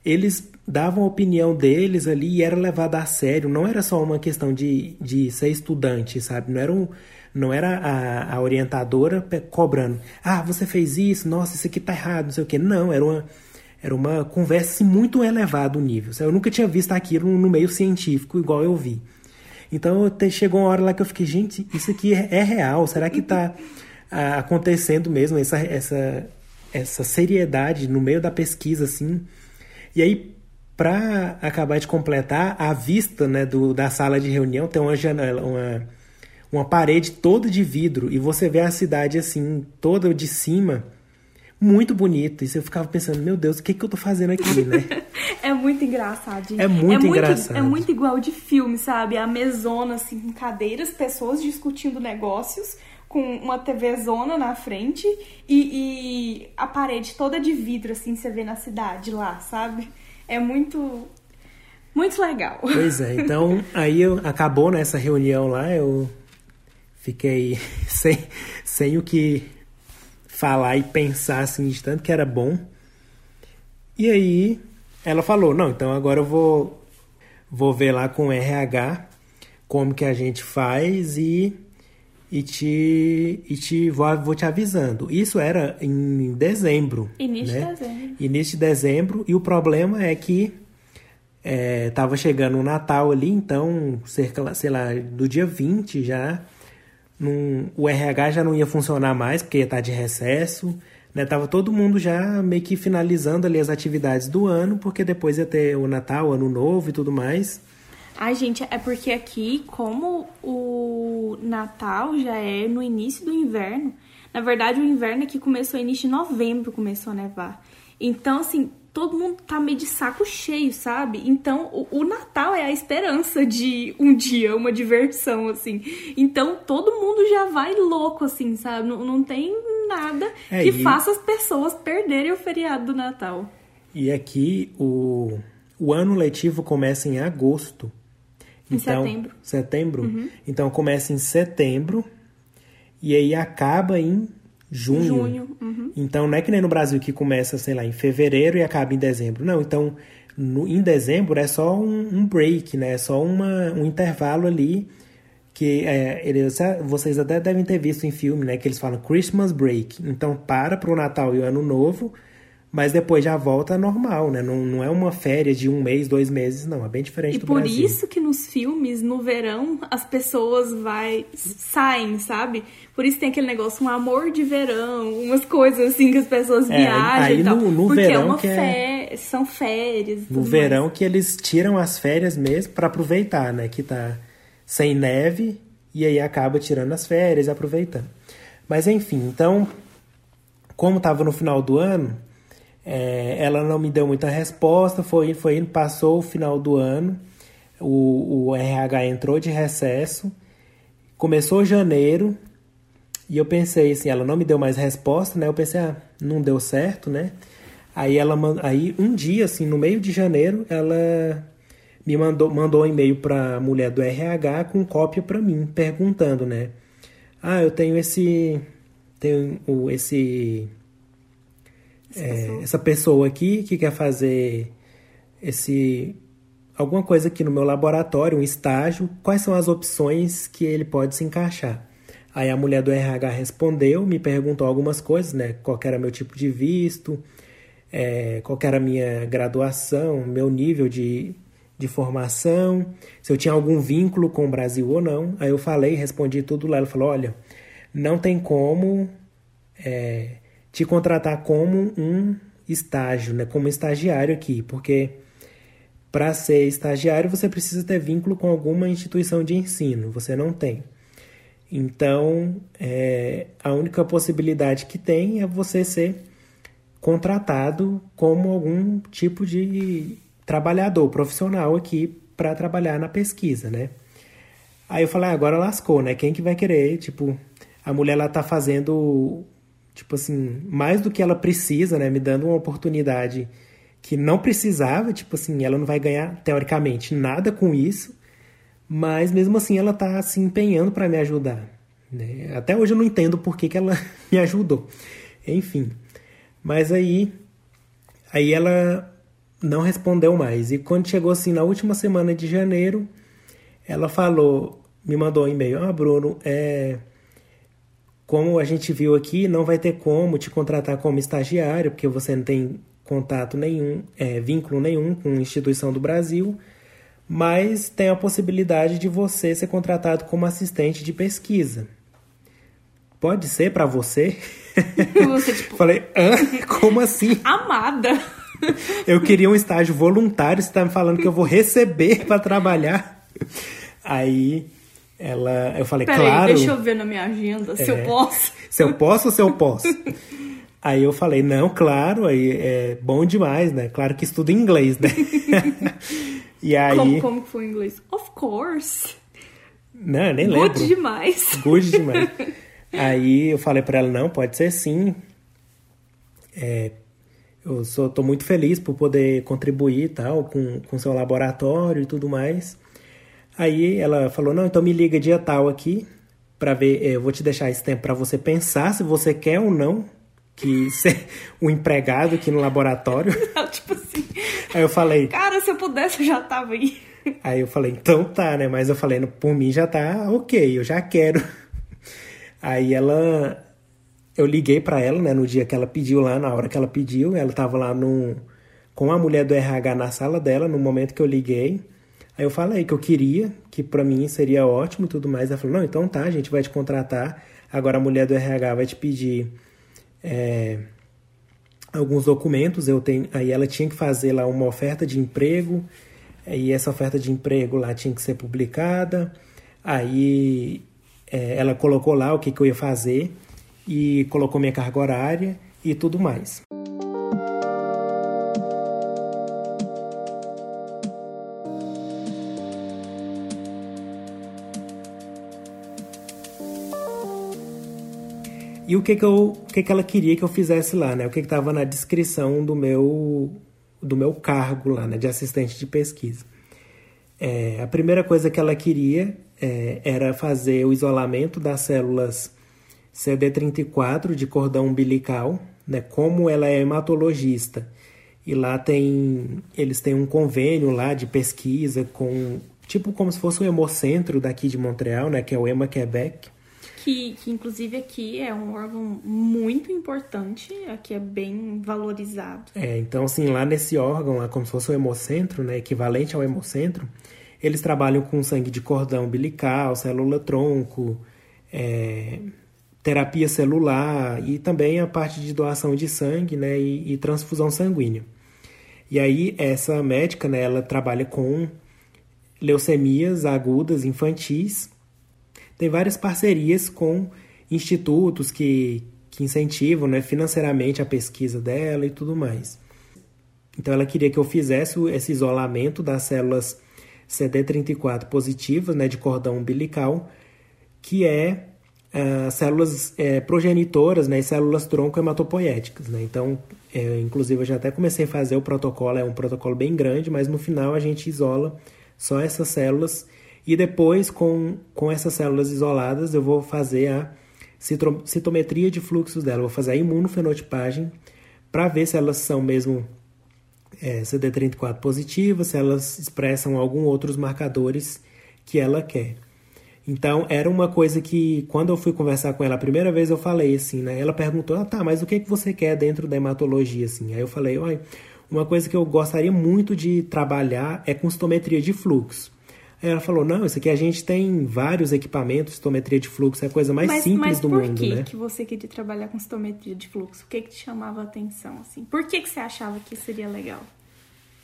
eles davam a opinião deles ali e era levado a sério. Não era só uma questão de, de ser estudante, sabe? Não era, um, não era a, a orientadora cobrando. Ah, você fez isso, nossa, isso aqui tá errado, não sei o quê. Não, era uma, era uma conversa assim, muito elevado nível. Eu nunca tinha visto aquilo no meio científico igual eu vi. Então chegou uma hora lá que eu fiquei, gente, isso aqui é, é real? Será que está acontecendo mesmo essa, essa, essa seriedade no meio da pesquisa, assim? E aí, para acabar de completar, a vista né, do, da sala de reunião tem uma janela, uma, uma parede toda de vidro, e você vê a cidade assim, toda de cima, muito bonito. E você ficava pensando, meu Deus, o que, que eu tô fazendo aqui, né? É muito engraçado. É muito engraçado. É muito igual de filme, sabe? A mesona, assim, com cadeiras, pessoas discutindo negócios, com uma TVzona na frente e, e a parede toda de vidro, assim, você vê na cidade lá, sabe? É muito. Muito legal. Pois é, então aí eu, acabou nessa reunião lá, eu fiquei sem, sem o que falar e pensar assim, de tanto que era bom. E aí ela falou, não, então agora eu vou, vou ver lá com o RH como que a gente faz e, e te, e te vou, vou te avisando. Isso era em dezembro. Início né? de dezembro. Início de dezembro, e o problema é que é, tava chegando o Natal ali, então, cerca, sei lá, do dia 20 já, não- o RH já não ia funcionar mais, porque ia estar de recesso, né? Tava todo mundo já meio que finalizando ali as atividades do ano, porque depois ia ter o Natal, o Ano Novo e tudo mais. Ai, gente, é porque aqui, como o Natal já é no início do inverno, na verdade o inverno aqui começou início de novembro, começou a nevar. Então, assim, todo mundo tá meio de saco cheio, sabe? Então, o, o Natal é a esperança de um dia, uma diversão, assim. Então, todo mundo já vai louco, assim, sabe? Não, não tem nada É, que e- faça as pessoas perderem o feriado do Natal. E aqui o, o ano letivo começa em agosto. Em setembro. Setembro? Então começa em setembro e aí acaba em junho. Junho, uhum. Então não é que nem no Brasil que começa, sei lá, em fevereiro e acaba em dezembro. Não, então no- em dezembro é só um, um break, né? É só uma, um intervalo ali que é, eles, vocês até devem ter visto em filme, né? Que eles falam Christmas break. Então para pro Natal e o Ano Novo, mas depois já volta normal, né? Não, não é uma férias de um mês, dois meses, não. É bem diferente E do por Brasil. isso que nos filmes, no verão, as pessoas vai saem, sabe? Por isso tem aquele negócio, um amor de verão, umas coisas assim que as pessoas É, viajam aí e tal. no- no porque é verão uma que é- fé, é, são férias. No verão mais. que eles tiram as férias mesmo para aproveitar, né? Que tá sem neve e aí acaba tirando as férias e aproveitando. Mas enfim, então, como estava no final do ano, é, ela não me deu muita resposta, foi, foi passou o final do ano, o, o RH entrou de recesso, começou janeiro, e eu pensei assim, ela não me deu mais resposta, né? Eu pensei, ah, não deu certo, né? Aí ela aí um dia assim, no meio de janeiro, ela me mandou mandou um e-mail para a mulher do RH com cópia para mim, perguntando, né? Ah, eu tenho esse tenho esse é, essa pessoa aqui que quer fazer esse alguma coisa aqui no meu laboratório, um estágio, quais são as opções que ele pode se encaixar? Aí a mulher do RH respondeu, me perguntou algumas coisas, né? Qual era meu tipo de visto, é, qual era a minha graduação, meu nível de, de formação, se eu tinha algum vínculo com o Brasil ou não. Aí eu falei, respondi tudo lá. Ela falou: olha, não tem como é, te contratar como um estágio, né? Como estagiário aqui, porque para ser estagiário você precisa ter vínculo com alguma instituição de ensino. Você não tem. Então, é, a única possibilidade que tem é você ser contratado como algum tipo de trabalhador profissional aqui para trabalhar na pesquisa, né? Aí eu falei, ah, agora lascou, né? Quem que vai querer? Tipo, a mulher ela tá fazendo, tipo assim, mais do que ela precisa, né? Me dando uma oportunidade que não precisava, tipo assim, ela não vai ganhar teoricamente nada com isso, mas mesmo assim ela tá se empenhando para me ajudar. Né? Até hoje eu não entendo por que, que ela me ajudou. Enfim. Mas aí, aí ela não respondeu mais. E quando chegou assim na última semana de janeiro, ela falou, me mandou um e-mail, ah Bruno, é, como a gente viu aqui, não vai ter como te contratar como estagiário, porque você não tem contato nenhum, é, vínculo nenhum com instituição do Brasil mas tem a possibilidade de você ser contratado como assistente de pesquisa. Pode ser para você? Você, tipo... Falei, hã? Como assim? Amada. Eu queria um estágio voluntário, você tá me falando que eu vou receber para trabalhar. Aí ela, eu falei, Pera claro. Aí, deixa eu ver na minha agenda se é, eu posso. Se eu posso ou se eu posso? Aí eu falei, não, claro, aí é bom demais, né? Claro que estudo inglês, né? E aí... Como, como foi em inglês? Of course. Não, nem lembro. Good demais. Good demais. aí eu falei para ela, não, pode ser sim. É, eu sou, tô muito feliz por poder contribuir tal com com seu laboratório e tudo mais. Aí ela falou, não, então me liga dia tal aqui para ver, eu vou te deixar esse tempo para você pensar se você quer ou não que ser um empregado aqui no laboratório. Não, tipo assim. Aí eu falei. Cara, se eu pudesse, eu já tava aí. Aí eu falei, então tá, né? Mas eu falei, por mim já tá ok, eu já quero. Aí ela. Eu liguei para ela, né? No dia que ela pediu lá, na hora que ela pediu, ela tava lá no, com a mulher do RH na sala dela, no momento que eu liguei. Aí eu falei que eu queria, que para mim seria ótimo e tudo mais. Ela falou: não, então tá, a gente vai te contratar. Agora a mulher do RH vai te pedir é, alguns documentos. Eu tenho, aí ela tinha que fazer lá uma oferta de emprego e essa oferta de emprego lá tinha que ser publicada. Aí é, ela colocou lá o que, que eu ia fazer e colocou minha carga horária e tudo mais. E o que que, eu, o que que ela queria que eu fizesse lá, né? O que estava na descrição do meu, do meu cargo lá, né? De assistente de pesquisa. É, a primeira coisa que ela queria é, era fazer o isolamento das células CD34 de cordão umbilical, né? Como ela é hematologista e lá tem eles têm um convênio lá de pesquisa com tipo como se fosse o hemocentro daqui de Montreal, né? Que é o Hema Quebec que, que inclusive aqui é um órgão muito importante, aqui é bem valorizado. É, então assim, lá nesse órgão, lá como se fosse o hemocentro, né, equivalente ao hemocentro, eles trabalham com sangue de cordão umbilical, célula-tronco, é, terapia celular e também a parte de doação de sangue né, e, e transfusão sanguínea. E aí essa médica, né, ela trabalha com leucemias agudas infantis. Tem várias parcerias com institutos que, que incentivam né, financeiramente a pesquisa dela e tudo mais. Então ela queria que eu fizesse esse isolamento das células CD34 positivas, né, de cordão umbilical, que é uh, células é, progenitoras né, e células tronco hematopoéticas. Né? Então, é, inclusive, eu já até comecei a fazer o protocolo, é um protocolo bem grande, mas no final a gente isola só essas células e depois, com, com essas células isoladas, eu vou fazer a citometria de fluxos dela, vou fazer a imunofenotipagem para ver se elas são mesmo é, CD34 positivas, se elas expressam algum outros marcadores que ela quer. Então, era uma coisa que, quando eu fui conversar com ela a primeira vez, eu falei assim, né? Ela perguntou, ah, tá, mas o que, que você quer dentro da hematologia, assim? Aí eu falei, olha, uma coisa que eu gostaria muito de trabalhar é com citometria de fluxo. Aí ela falou, não, isso aqui a gente tem vários equipamentos, citometria de fluxo é a coisa mais mas, simples mas do mundo, que né? que você queria trabalhar com citometria de fluxo? O que que te chamava a atenção, assim? Por que que você achava que seria legal?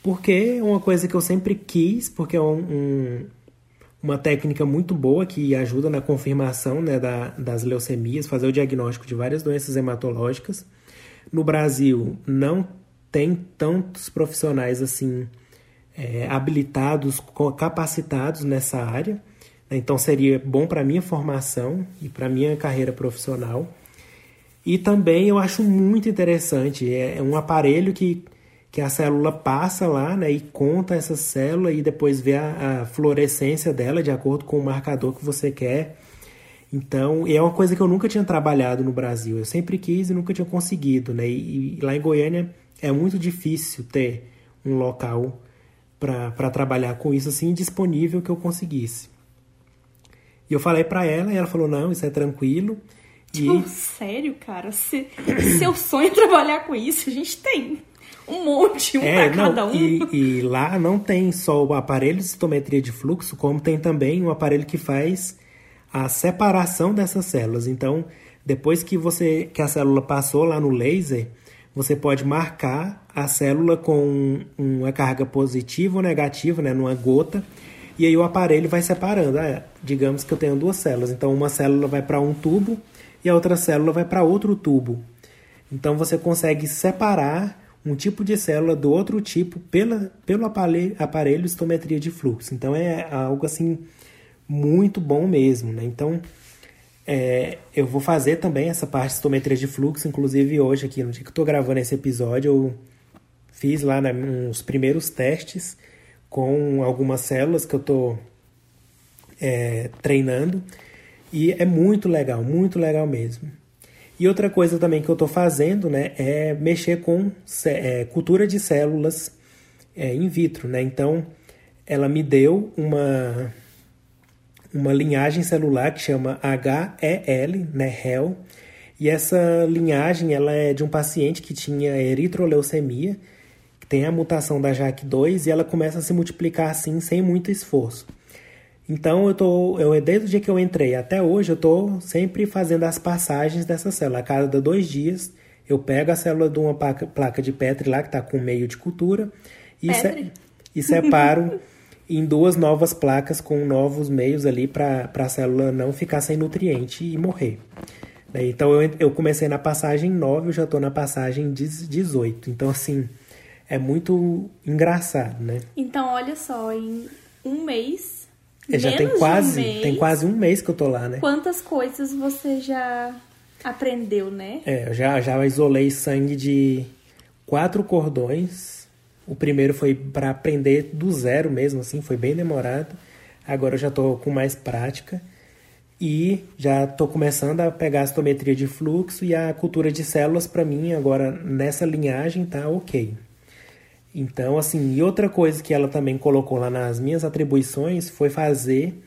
Porque é uma coisa que eu sempre quis, porque é um, um uma técnica muito boa que ajuda na confirmação né, da, das leucemias, fazer o diagnóstico de várias doenças hematológicas. No Brasil, não tem tantos profissionais assim é, habilitados, capacitados nessa área. Né, então, seria bom para a minha formação e para minha carreira profissional. E também eu acho muito interessante, é, é um aparelho que que a célula passa lá né, e conta essa célula e depois vê a, a fluorescência dela de acordo com o marcador que você quer. Então, é uma coisa que eu nunca tinha trabalhado no Brasil. Eu sempre quis e nunca tinha conseguido. Né? E, e lá em Goiânia é muito difícil ter um local para trabalhar com isso assim disponível que eu conseguisse. E eu falei para ela e ela falou: não, isso é tranquilo. E... sério, cara? Se, seu sonho é trabalhar com isso, a gente tem um monte, um é, para cada um. E, e, lá não tem só o aparelho de citometria de fluxo, como tem também um aparelho que faz a separação dessas células. Então, depois que você que a célula passou lá no laser, você pode marcar a célula com uma carga positiva ou negativa, né, numa gota, e aí o aparelho vai separando. Ah, digamos que eu tenho duas células, então uma célula vai para um tubo e a outra célula vai para outro tubo. Então você consegue separar um tipo de célula do outro tipo pela, pelo aparelho, aparelho estometria de fluxo. Então é algo assim muito bom mesmo, né? Então é, eu vou fazer também essa parte de estometria de fluxo, inclusive hoje aqui, no dia que eu estou gravando esse episódio, eu fiz lá né, uns primeiros testes com algumas células que eu estou é, treinando e é muito legal, muito legal mesmo. E outra coisa também que eu estou fazendo né, é mexer com é, cultura de células é, in vitro. Né? Então, ela me uma, uma linhagem celular que chama HEL, né, HEL, e essa linhagem ela é de um paciente que tinha eritroleucemia, que tem a mutação da JAK2 e ela começa a se multiplicar assim sem muito esforço. Então eu tô, eu desde o dia que eu entrei até hoje eu tô sempre fazendo as passagens dessa célula. A cada dois dias eu pego a célula de uma placa, placa de Petri lá que está com meio de cultura e, se, e separo em duas novas placas com novos meios ali para a célula não ficar sem nutriente e morrer. Né, então eu, eu comecei na passagem 9, eu já estou na passagem 18. Então assim, é muito engraçado, né? Então olha só, em um mês é, já tem quase, um tem quase um mês que eu tô lá, né? Quantas coisas você já aprendeu, né? É, eu já, já isolei sangue de quatro cordões. O primeiro foi para aprender do zero mesmo, assim, foi bem demorado. Agora eu já tô com mais prática. E já tô começando a pegar a citometria de fluxo e a cultura de células para mim agora nessa linhagem tá ok. Então, assim, e outra coisa que ela também colocou lá nas minhas atribuições foi fazer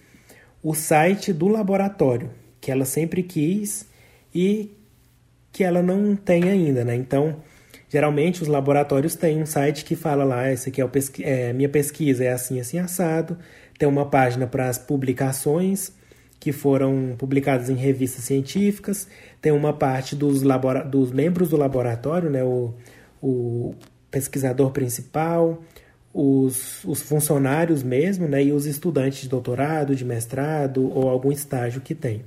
o site do laboratório, que ela sempre quis e que ela não tem ainda, né? Então, geralmente os laboratórios têm um site que fala lá, esse aqui é, pesqui é minha pesquisa é assim, assim, assado. Tem uma página para as publicações que foram publicadas em revistas científicas. Tem uma parte dos, dos membros do laboratório, né? O, o pesquisador principal, os, os funcionários mesmo, né, e os estudantes de doutorado, de mestrado ou algum estágio que tem.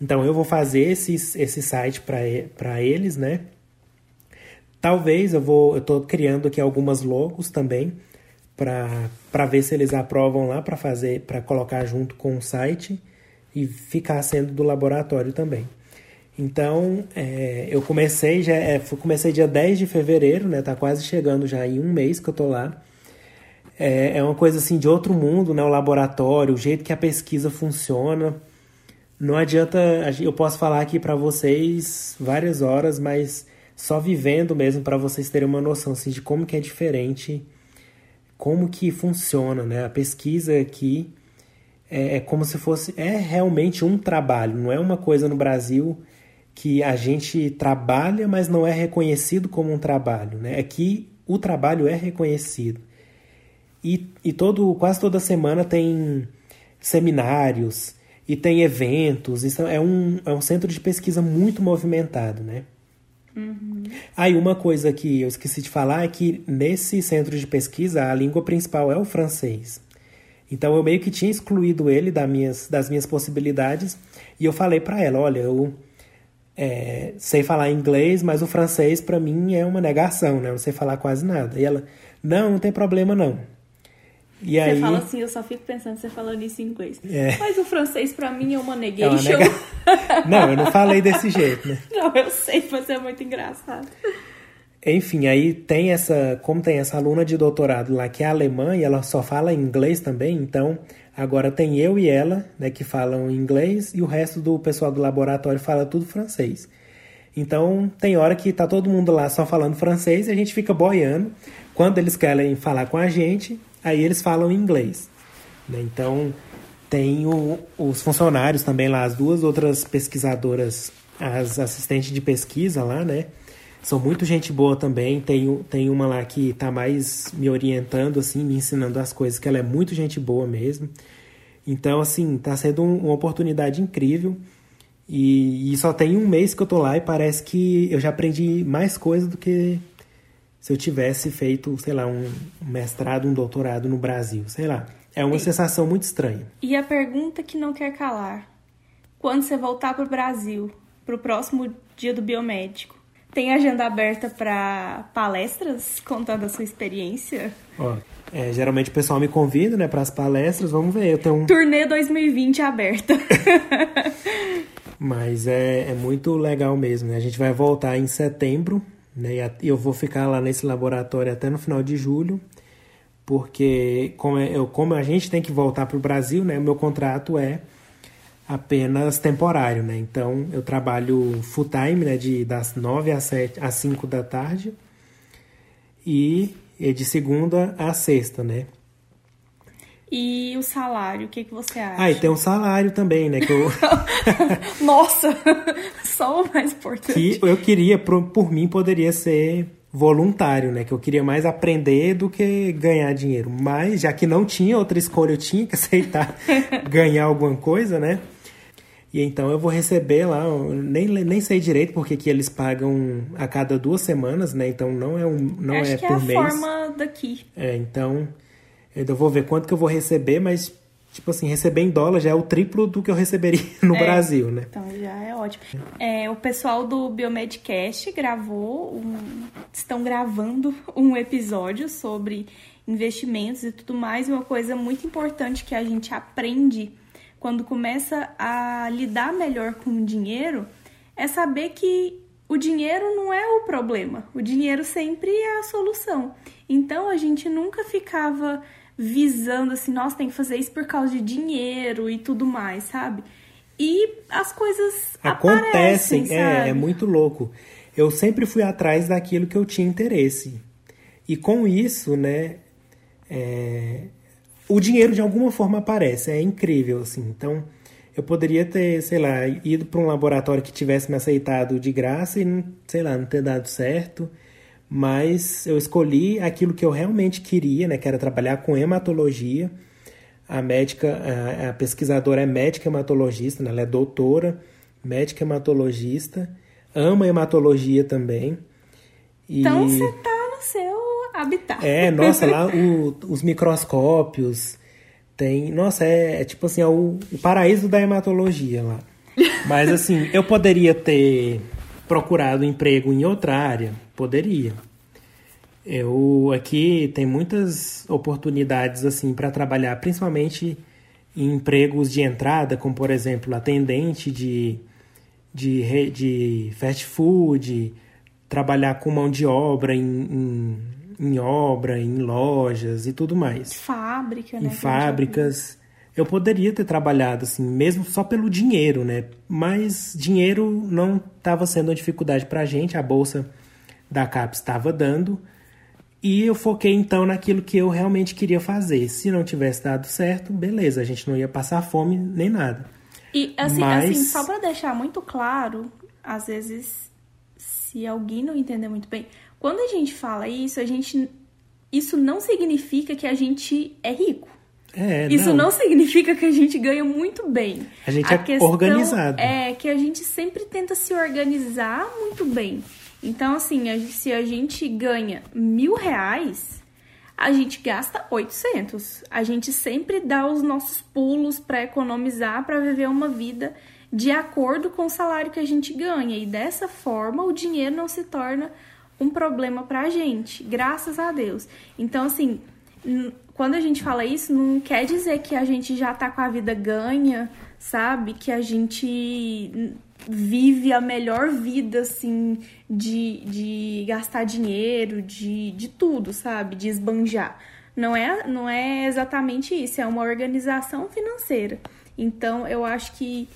Então eu vou fazer esse, esse site para eles, né? Talvez eu vou, eu estou criando aqui algumas logos também para ver se eles aprovam lá para fazer, para colocar junto com o site e ficar sendo do laboratório também. Então, é, eu comecei já é, comecei dia 10 de fevereiro, né? Tá quase chegando já em um mês que eu tô lá. É, é uma coisa assim de outro mundo, né? O laboratório, o jeito que a pesquisa funciona. Não adianta, eu posso falar aqui para vocês várias horas, mas só vivendo mesmo para vocês terem uma noção assim, de como que é diferente, como que funciona, né? A pesquisa aqui é, é como se fosse é realmente um trabalho, não é uma coisa no Brasil que a gente trabalha, mas não é reconhecido como um trabalho. Né? Aqui o trabalho é reconhecido. E, e todo, quase toda semana tem seminários e tem eventos. Isso é um, é um centro de pesquisa muito movimentado, né? Uhum. Aí uma coisa que eu esqueci de falar é que nesse centro de pesquisa a língua principal é o francês. Então eu meio que tinha excluído ele das minhas, das minhas possibilidades e eu falei para ela, olha, eu é, sei falar inglês, mas o francês para mim é uma negação, né? Eu não sei falar quase nada. E ela, não, não tem problema não. E você aí... fala assim, eu só fico pensando você falando isso em inglês. É. Mas o francês para mim é uma negation. É uma nega... não, eu não falei desse jeito, né? Não, eu sei, mas é muito engraçado. Enfim, aí tem essa, como tem essa aluna de doutorado lá que é alemã e ela só fala inglês também, então Agora tem eu e ela, né, que falam inglês, e o resto do pessoal do laboratório fala tudo francês. Então, tem hora que tá todo mundo lá só falando francês e a gente fica boiando. Quando eles querem falar com a gente, aí eles falam inglês. Né? Então, tem o, os funcionários também lá, as duas outras pesquisadoras, as assistentes de pesquisa lá, né? São muito gente boa também. Tem, tem uma lá que está mais me orientando, assim, me ensinando as coisas, que ela é muito gente boa mesmo. Então, assim, está sendo um, uma oportunidade incrível. E, e, só tem um mês que eu tô lá e parece que eu já aprendi mais coisas do que se eu tivesse feito, sei lá, um mestrado, um doutorado no Brasil, sei lá. É uma e, sensação muito estranha. E a pergunta que não quer calar: quando você voltar para o Brasil, para o próximo dia do biomédico, tem agenda aberta para palestras contando a sua experiência? Ó, é, geralmente o pessoal me convida, né, para as palestras. Vamos ver, eu tenho um turnê 2020 aberta. Mas é, é muito legal mesmo. Né? A gente vai voltar em setembro, né? Eu vou ficar lá nesse laboratório até no final de julho, porque como, é, eu, como a gente tem que voltar para o Brasil, né? O meu contrato é apenas temporário, né? Então eu trabalho full time, né? De das 9 às, 7, às 5 da tarde e de segunda a sexta, né? E o salário, o que, que você acha? Ah, e tem um salário também, né? Que eu... Nossa, só o mais importante. Que eu queria, por, por mim, poderia ser voluntário, né? Que eu queria mais aprender do que ganhar dinheiro. Mas, já que não tinha outra escolha, eu tinha que aceitar ganhar alguma coisa, né? E então eu vou receber lá, nem, nem sei direito porque que eles pagam a cada duas semanas, né? Então não é um não Acho é que por é a mês. forma daqui. É, então eu vou ver quanto que eu vou receber, mas tipo assim, receber em dólar já é o triplo do que eu receberia no é, Brasil, né? Então já é ótimo. É, o pessoal do Biomedcast gravou, um, estão gravando um episódio sobre investimentos e tudo mais, e uma coisa muito importante que a gente aprende quando começa a lidar melhor com o dinheiro, é saber que o dinheiro não é o problema, o dinheiro sempre é a solução. Então a gente nunca ficava visando assim, nossa, tem que fazer isso por causa de dinheiro e tudo mais, sabe? E as coisas acontecem, é, é muito louco. Eu sempre fui atrás daquilo que eu tinha interesse. E com isso, né, é, o dinheiro de alguma forma aparece, é incrível, assim. Então, eu poderia ter, sei lá, ido para um laboratório que tivesse me aceitado de graça e, sei lá, não ter dado certo. Mas eu escolhi aquilo que eu realmente queria, né? Que era trabalhar com hematologia. A médica, a, a pesquisadora é médica hematologista, né? ela é doutora, médica hematologista, ama hematologia também. E... Então você tá seu habitat. É, nossa, lá o, os microscópios tem. Nossa, é, é tipo assim, é o, o paraíso da hematologia lá. Mas assim, eu poderia ter procurado emprego em outra área? Poderia. Eu aqui tem muitas oportunidades assim para trabalhar, principalmente em empregos de entrada, como por exemplo atendente de, de, de fast food, trabalhar com mão de obra em, em, em obra, em lojas e tudo mais. Fábrica, né? Em fábricas. Eu poderia ter trabalhado assim, mesmo só pelo dinheiro, né? Mas dinheiro não estava sendo uma dificuldade para a gente, a bolsa da CAP estava dando. E eu foquei então naquilo que eu realmente queria fazer. Se não tivesse dado certo, beleza, a gente não ia passar fome nem nada. E assim, Mas... assim só para deixar muito claro, às vezes, se alguém não entender muito bem, quando a gente fala isso, a gente isso não significa que a gente é rico. É, Isso não. não. significa que a gente ganha muito bem. A gente a é organizado. É que a gente sempre tenta se organizar muito bem. Então, assim, se a gente ganha mil reais, a gente gasta 800. A gente sempre dá os nossos pulos para economizar, para viver uma vida de acordo com o salário que a gente ganha. E dessa forma, o dinheiro não se torna um problema para a gente, graças a Deus. Então, assim, quando a gente fala isso, não quer dizer que a gente já tá com a vida ganha, sabe? Que a gente vive a melhor vida, assim, de, de gastar dinheiro, de, de tudo, sabe? De esbanjar. Não é, não é exatamente isso, é uma organização financeira. Então, eu acho que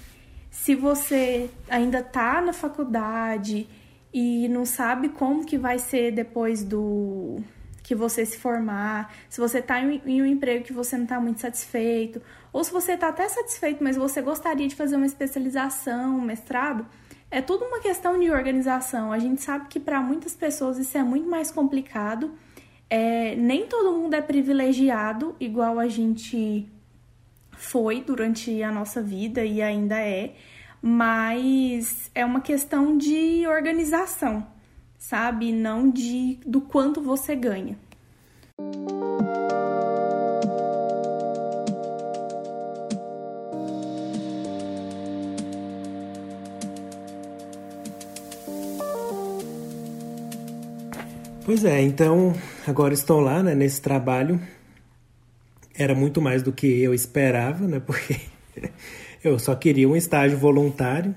se você ainda tá na faculdade e não sabe como que vai ser depois do que você se formar, se você tá em um emprego que você não tá muito satisfeito, ou se você tá até satisfeito, mas você gostaria de fazer uma especialização, um mestrado, é tudo uma questão de organização. A gente sabe que para muitas pessoas isso é muito mais complicado. É, nem todo mundo é privilegiado igual a gente foi durante a nossa vida e ainda é, mas é uma questão de organização sabe? Não de do quanto você ganha. Pois é, então agora estou lá, né, nesse trabalho. Era muito mais do que eu esperava, né? Porque eu só queria um estágio voluntário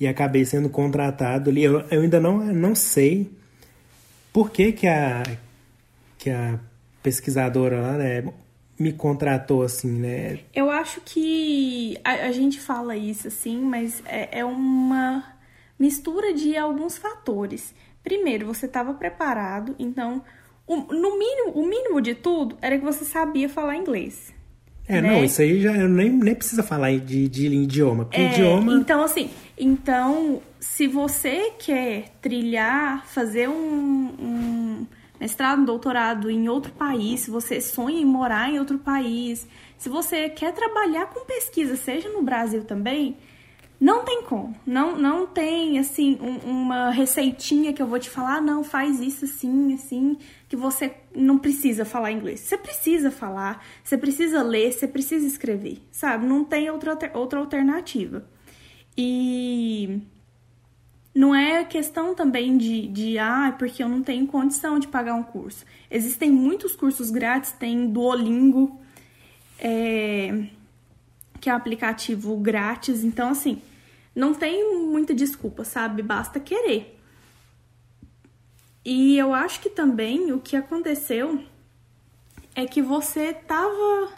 e acabei sendo contratado ali. Eu, eu ainda não, não sei por que, que, a, que a pesquisadora lá, né, me contratou assim, né? Eu acho que a, a gente fala isso assim, mas é, é uma mistura de alguns fatores. Primeiro, você estava preparado, então, o, no mínimo, o mínimo de tudo era que você sabia falar inglês. É, né? não, isso aí já nem, nem precisa falar de, de idioma. Porque é, idioma. Então, assim, então, se você quer trilhar, fazer um, um mestrado, um doutorado em outro país, se você sonha em morar em outro país, se você quer trabalhar com pesquisa, seja no Brasil também, não tem como. Não, não tem, assim, um, uma receitinha que eu vou te falar, ah, não, faz isso assim, assim, que você não precisa falar inglês. Você precisa falar, você precisa ler, você precisa escrever, sabe? Não tem outra, outra alternativa. E não é questão também de, de, ah, porque eu não tenho condição de pagar um curso. Existem muitos cursos grátis, tem Duolingo, é, que é um aplicativo grátis, então, assim, não tem muita desculpa, sabe? Basta querer. E eu acho que também o que aconteceu é que você estava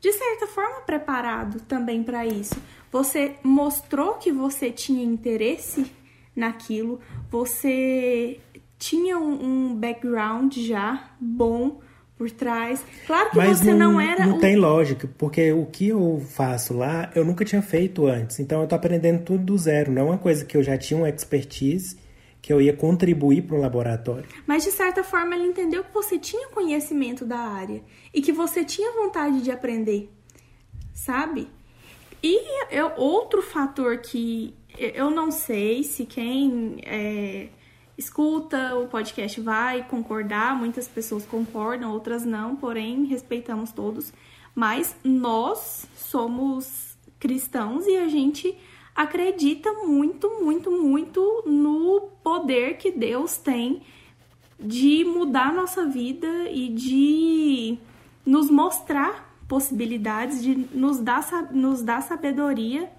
de certa forma preparado também para isso. Você mostrou que você tinha interesse naquilo, você tinha um, um background já bom por trás. Claro que Mas você não, não era. Não tem lógica, porque o que eu faço lá eu nunca tinha feito antes. Então eu tô aprendendo tudo do zero. Não é uma coisa que eu já tinha uma expertise que eu ia contribuir para o laboratório. Mas de certa forma ele entendeu que você tinha conhecimento da área e que você tinha vontade de aprender, sabe? E eu, outro fator que eu não sei se quem é, escuta o podcast vai concordar, muitas pessoas concordam, outras não, porém respeitamos todos. Mas nós somos cristãos e a gente acredita muito, muito, muito no poder que Deus tem de mudar nossa vida e de nos mostrar possibilidades, de nos dar, nos dar sabedoria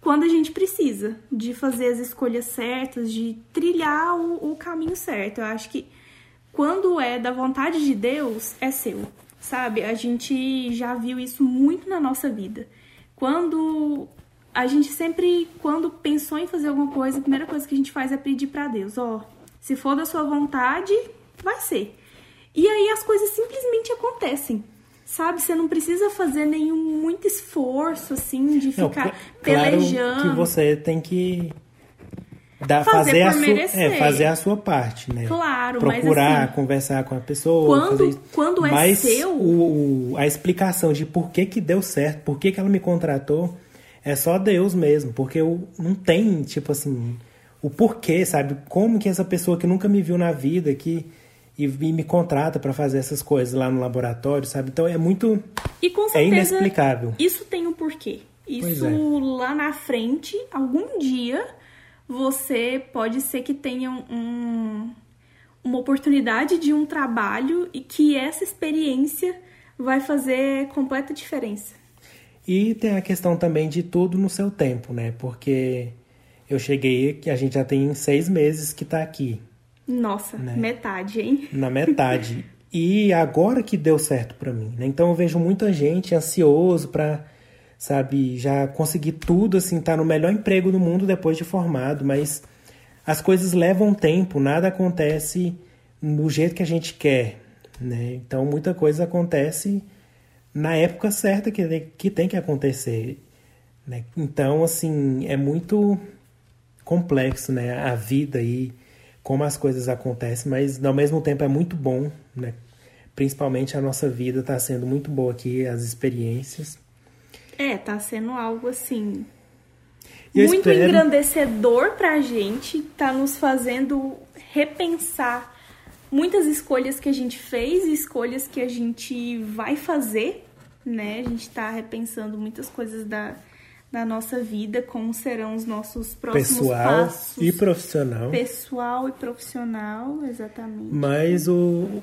quando a gente precisa, de fazer as escolhas certas, de trilhar o, o caminho certo. Eu acho que quando é da vontade de Deus, é seu, sabe? A gente já viu isso muito na nossa vida. Quando a gente sempre, quando pensou em fazer alguma coisa, a primeira coisa que a gente faz é pedir para Deus, ó, oh, se for da sua vontade, vai ser. E aí as coisas simplesmente acontecem. Sabe, você não precisa fazer nenhum muito esforço assim de ficar não, pelejando. Claro que você tem que dar, fazer, fazer a sua, é, fazer a sua parte, né? Claro, procurar mas assim, conversar com a pessoa, quando quando é mas seu, o, a explicação de por que que deu certo, por que que ela me contratou, é só Deus mesmo, porque eu não tem tipo assim o porquê, sabe? Como que essa pessoa que nunca me viu na vida, que e, me contrata para fazer essas coisas lá no laboratório, sabe? Então é muito. E com certeza, é inexplicável. Isso tem um porquê. Isso é. lá na frente, algum dia, você pode ser que tenha um, uma oportunidade de um trabalho e que essa experiência vai fazer completa diferença. E tem a questão também de tudo no seu tempo, né? Porque eu cheguei, que a gente já tem seis meses que tá aqui. Nossa, né? metade, hein? Na metade. e agora que deu certo para mim, né? Então eu vejo muita gente ansioso para, sabe, já conseguir tudo, assim, tá no melhor emprego do mundo depois de formado, mas as coisas levam tempo, nada acontece do jeito que a gente quer, né? Então muita coisa acontece na época certa que, que tem que acontecer, né? Então, assim, é muito complexo, né? A vida aí. E como as coisas acontecem, mas ao mesmo tempo é muito bom, né? Principalmente a nossa vida está sendo muito boa aqui, as experiências. É, tá sendo algo assim muito espero... engrandecedor pra gente, tá nos fazendo repensar muitas escolhas que a gente fez e escolhas que a gente vai fazer, né? A gente tá repensando muitas coisas da da nossa vida, como serão os nossos próximos pessoal passos. e profissional. Pessoal e profissional, exatamente. Mas o,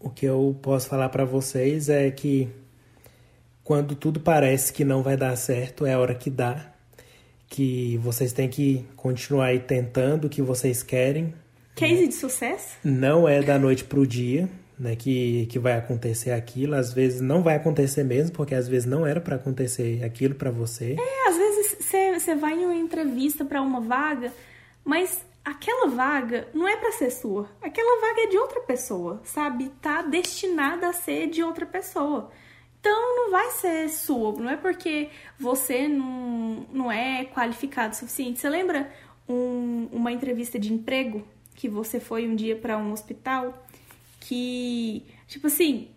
o que eu posso falar para vocês é que quando tudo parece que não vai dar certo, é a hora que dá. Que vocês têm que continuar aí tentando o que vocês querem. Case de sucesso? Não é da noite pro dia né, que, que vai acontecer aquilo, às vezes não vai acontecer mesmo, porque às vezes não era para acontecer aquilo para você. É, às vezes você vai em uma entrevista para uma vaga, mas aquela vaga não é para ser sua. Aquela vaga é de outra pessoa, sabe? Tá destinada a ser de outra pessoa. Então não vai ser sua, não é porque você não, não é qualificado o suficiente. Você lembra um, uma entrevista de emprego que você foi um dia para um hospital que, tipo assim,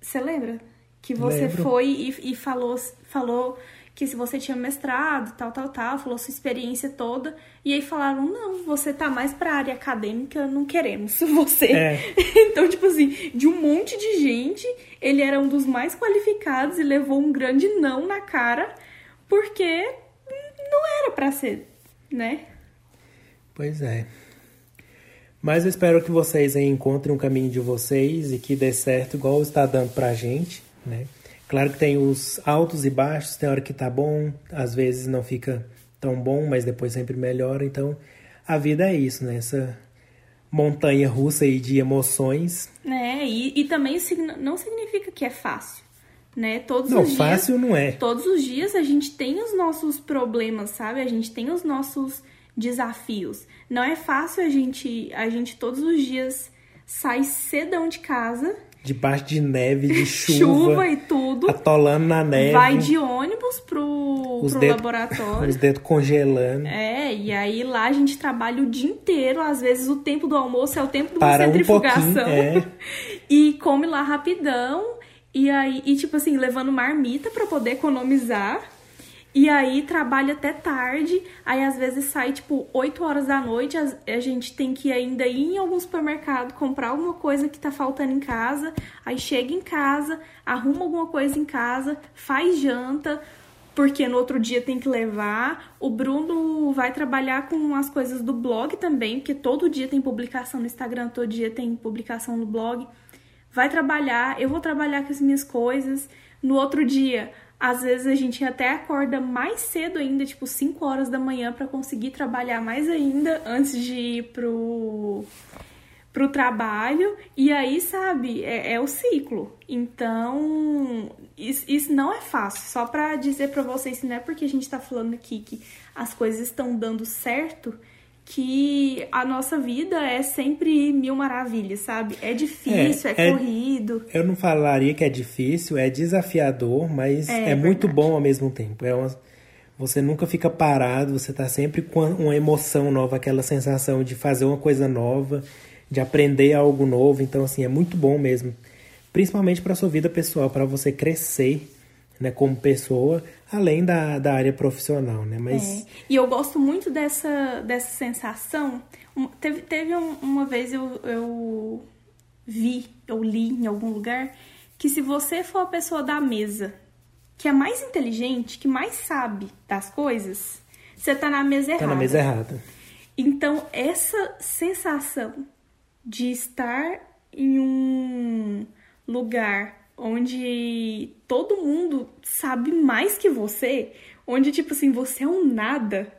você lembra? Que você Lembro. foi e, e, falou, falou que se você tinha mestrado, tal, tal, tal, falou sua experiência toda, e aí falaram, não, você tá mais pra área acadêmica, não queremos você. É. então, tipo assim, de um monte de gente, ele era um dos mais qualificados e levou um grande não na cara, porque não era pra ser, né? Pois é. Mas eu espero que vocês encontrem um caminho de vocês e que dê certo igual está dando pra gente, né? Claro que tem os altos e baixos, tem hora que tá bom, às vezes não fica tão bom, mas depois sempre melhora. Então, a vida é isso, né? Essa montanha russa aí de emoções. É, e, e também não significa que é fácil, né? Todos não, os dias, fácil não é. Todos os dias a gente tem os nossos problemas, sabe? A gente tem os nossos desafios. Não é fácil a gente, a gente todos os dias sai cedão de casa. Debaixo de neve, de chuva. chuva e tudo. Atolando na neve. Vai de ônibus pro, pro dedo, laboratório. Os dedos congelando. É, e aí lá a gente trabalha o dia inteiro. Às vezes o tempo do almoço é o tempo de uma Para centrifugação. Um é. e come lá rapidão. E aí, e tipo assim, levando marmita para poder economizar. E aí trabalha até tarde, aí às vezes sai tipo 8 horas da noite, a, gente tem que ainda ir em algum supermercado comprar alguma coisa que tá faltando em casa, aí chega em casa, arruma alguma coisa em casa, faz janta, porque no outro dia tem que levar. O Bruno vai trabalhar com as coisas do blog também, porque todo dia tem publicação no Instagram, todo dia tem publicação no blog. Vai trabalhar, eu vou trabalhar com as minhas coisas. No outro dia, às vezes a gente até acorda mais cedo ainda, tipo 5 horas da manhã, para conseguir trabalhar mais ainda antes de ir pro, pro trabalho. E aí, sabe, é, é o ciclo. Então, isso, isso, não é fácil. Só para dizer para vocês, não é porque a gente tá falando aqui que as coisas estão dando certo que a nossa vida é sempre mil maravilhas, sabe? É difícil, é, é, é corrido. Eu não falaria que é difícil, é desafiador, mas é, é muito bom ao mesmo tempo. É uma, você nunca fica parado, você tá sempre com uma emoção nova, aquela sensação de fazer uma coisa nova, de aprender algo novo. Então, assim, é muito bom mesmo. Principalmente para sua vida pessoal, para você crescer né, como pessoa, além da, da área profissional, né? Mas... É. E eu gosto muito dessa, dessa sensação. Teve, teve uma vez eu, eu vi, eu li em algum lugar, que se você for a pessoa da mesa que é mais inteligente, que mais sabe das coisas, você tá na mesa errada. Tá na mesa errada. Então, essa sensação de estar em um lugar onde todo mundo sabe mais que você, onde tipo assim, você é um nada.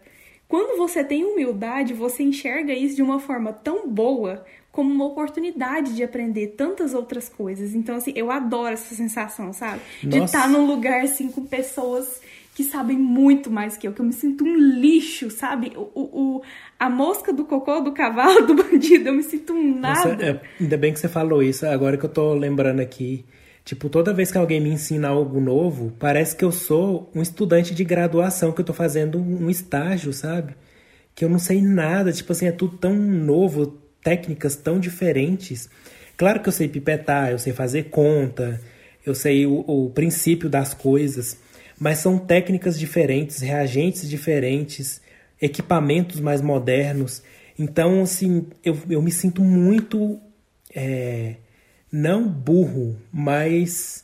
Quando você tem humildade, você enxerga isso de uma forma tão boa como uma oportunidade de aprender tantas outras coisas. Então, assim, eu adoro essa sensação, sabe? Nossa. De estar num lugar, assim, com pessoas que sabem muito mais que eu, que eu me sinto um lixo, sabe? O, o, a mosca do cocô do cavalo do bandido, eu me sinto um nada. Nossa, é, ainda bem que você falou isso, agora que eu tô lembrando aqui. Tipo, toda vez que alguém me ensina algo novo, parece que eu sou um estudante de graduação, que eu tô fazendo um estágio, sabe? Que eu não sei nada, tipo assim, é tudo tão novo, técnicas tão diferentes. Claro que eu sei pipetar, eu sei fazer conta, eu sei o, o princípio das coisas, mas são técnicas diferentes, reagentes diferentes, equipamentos mais modernos. Então, assim, eu, eu me sinto muito. É, não burro, mas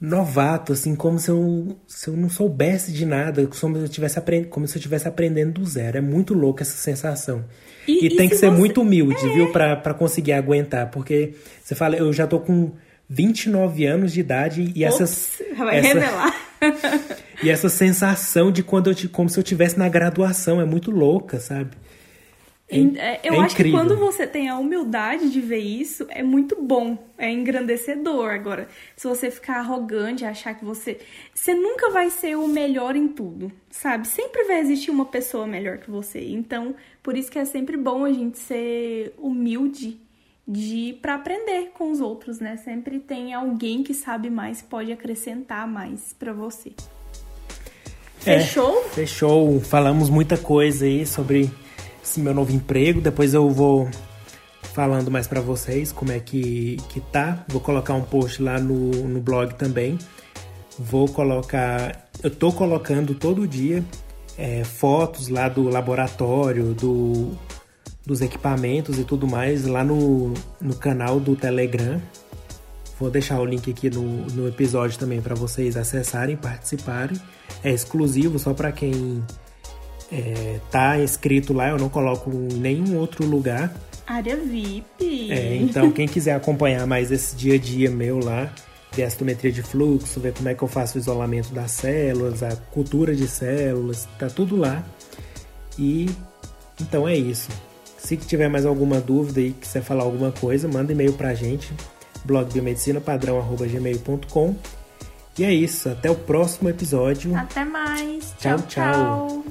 novato, assim, como se eu, se eu não soubesse de nada, como se eu tivesse aprendendo, como se eu estivesse aprendendo do zero. É muito louco essa sensação. E, e tem que ser você... muito humilde, é. viu, para conseguir aguentar, porque você fala, eu já tô com 29 anos de idade e Ops, essas vai essa, revelar. e essa sensação de quando eu como se eu tivesse na graduação é muito louca, sabe? É, é, eu é acho incrível. que quando você tem a humildade de ver isso, é muito bom, é engrandecedor. Agora, se você ficar arrogante, achar que você. Você nunca vai ser o melhor em tudo, sabe? Sempre vai existir uma pessoa melhor que você. Então, por isso que é sempre bom a gente ser humilde de para aprender com os outros, né? Sempre tem alguém que sabe mais, pode acrescentar mais para você. É, fechou? Fechou. Falamos muita coisa aí sobre esse meu novo emprego. Depois eu vou falando mais para vocês como é que, que tá. Vou colocar um post lá no, no blog também. Vou colocar. Eu tô colocando todo dia é, fotos lá do laboratório, do, dos equipamentos e tudo mais lá no, no canal do Telegram. Vou deixar o link aqui no, no episódio também para vocês acessarem, participarem. É exclusivo só para quem é, tá escrito lá, eu não coloco em nenhum outro lugar. Área VIP. É, então quem quiser acompanhar mais esse dia a dia meu lá, ver a astometria de fluxo, ver como é que eu faço o isolamento das células, a cultura de células, tá tudo lá. E então é isso. Se tiver mais alguma dúvida e quiser falar alguma coisa, manda e-mail pra gente, blogbiomedicinapadrão.gmail.com. E é isso, até o próximo episódio. Até mais. tchau. tchau. tchau.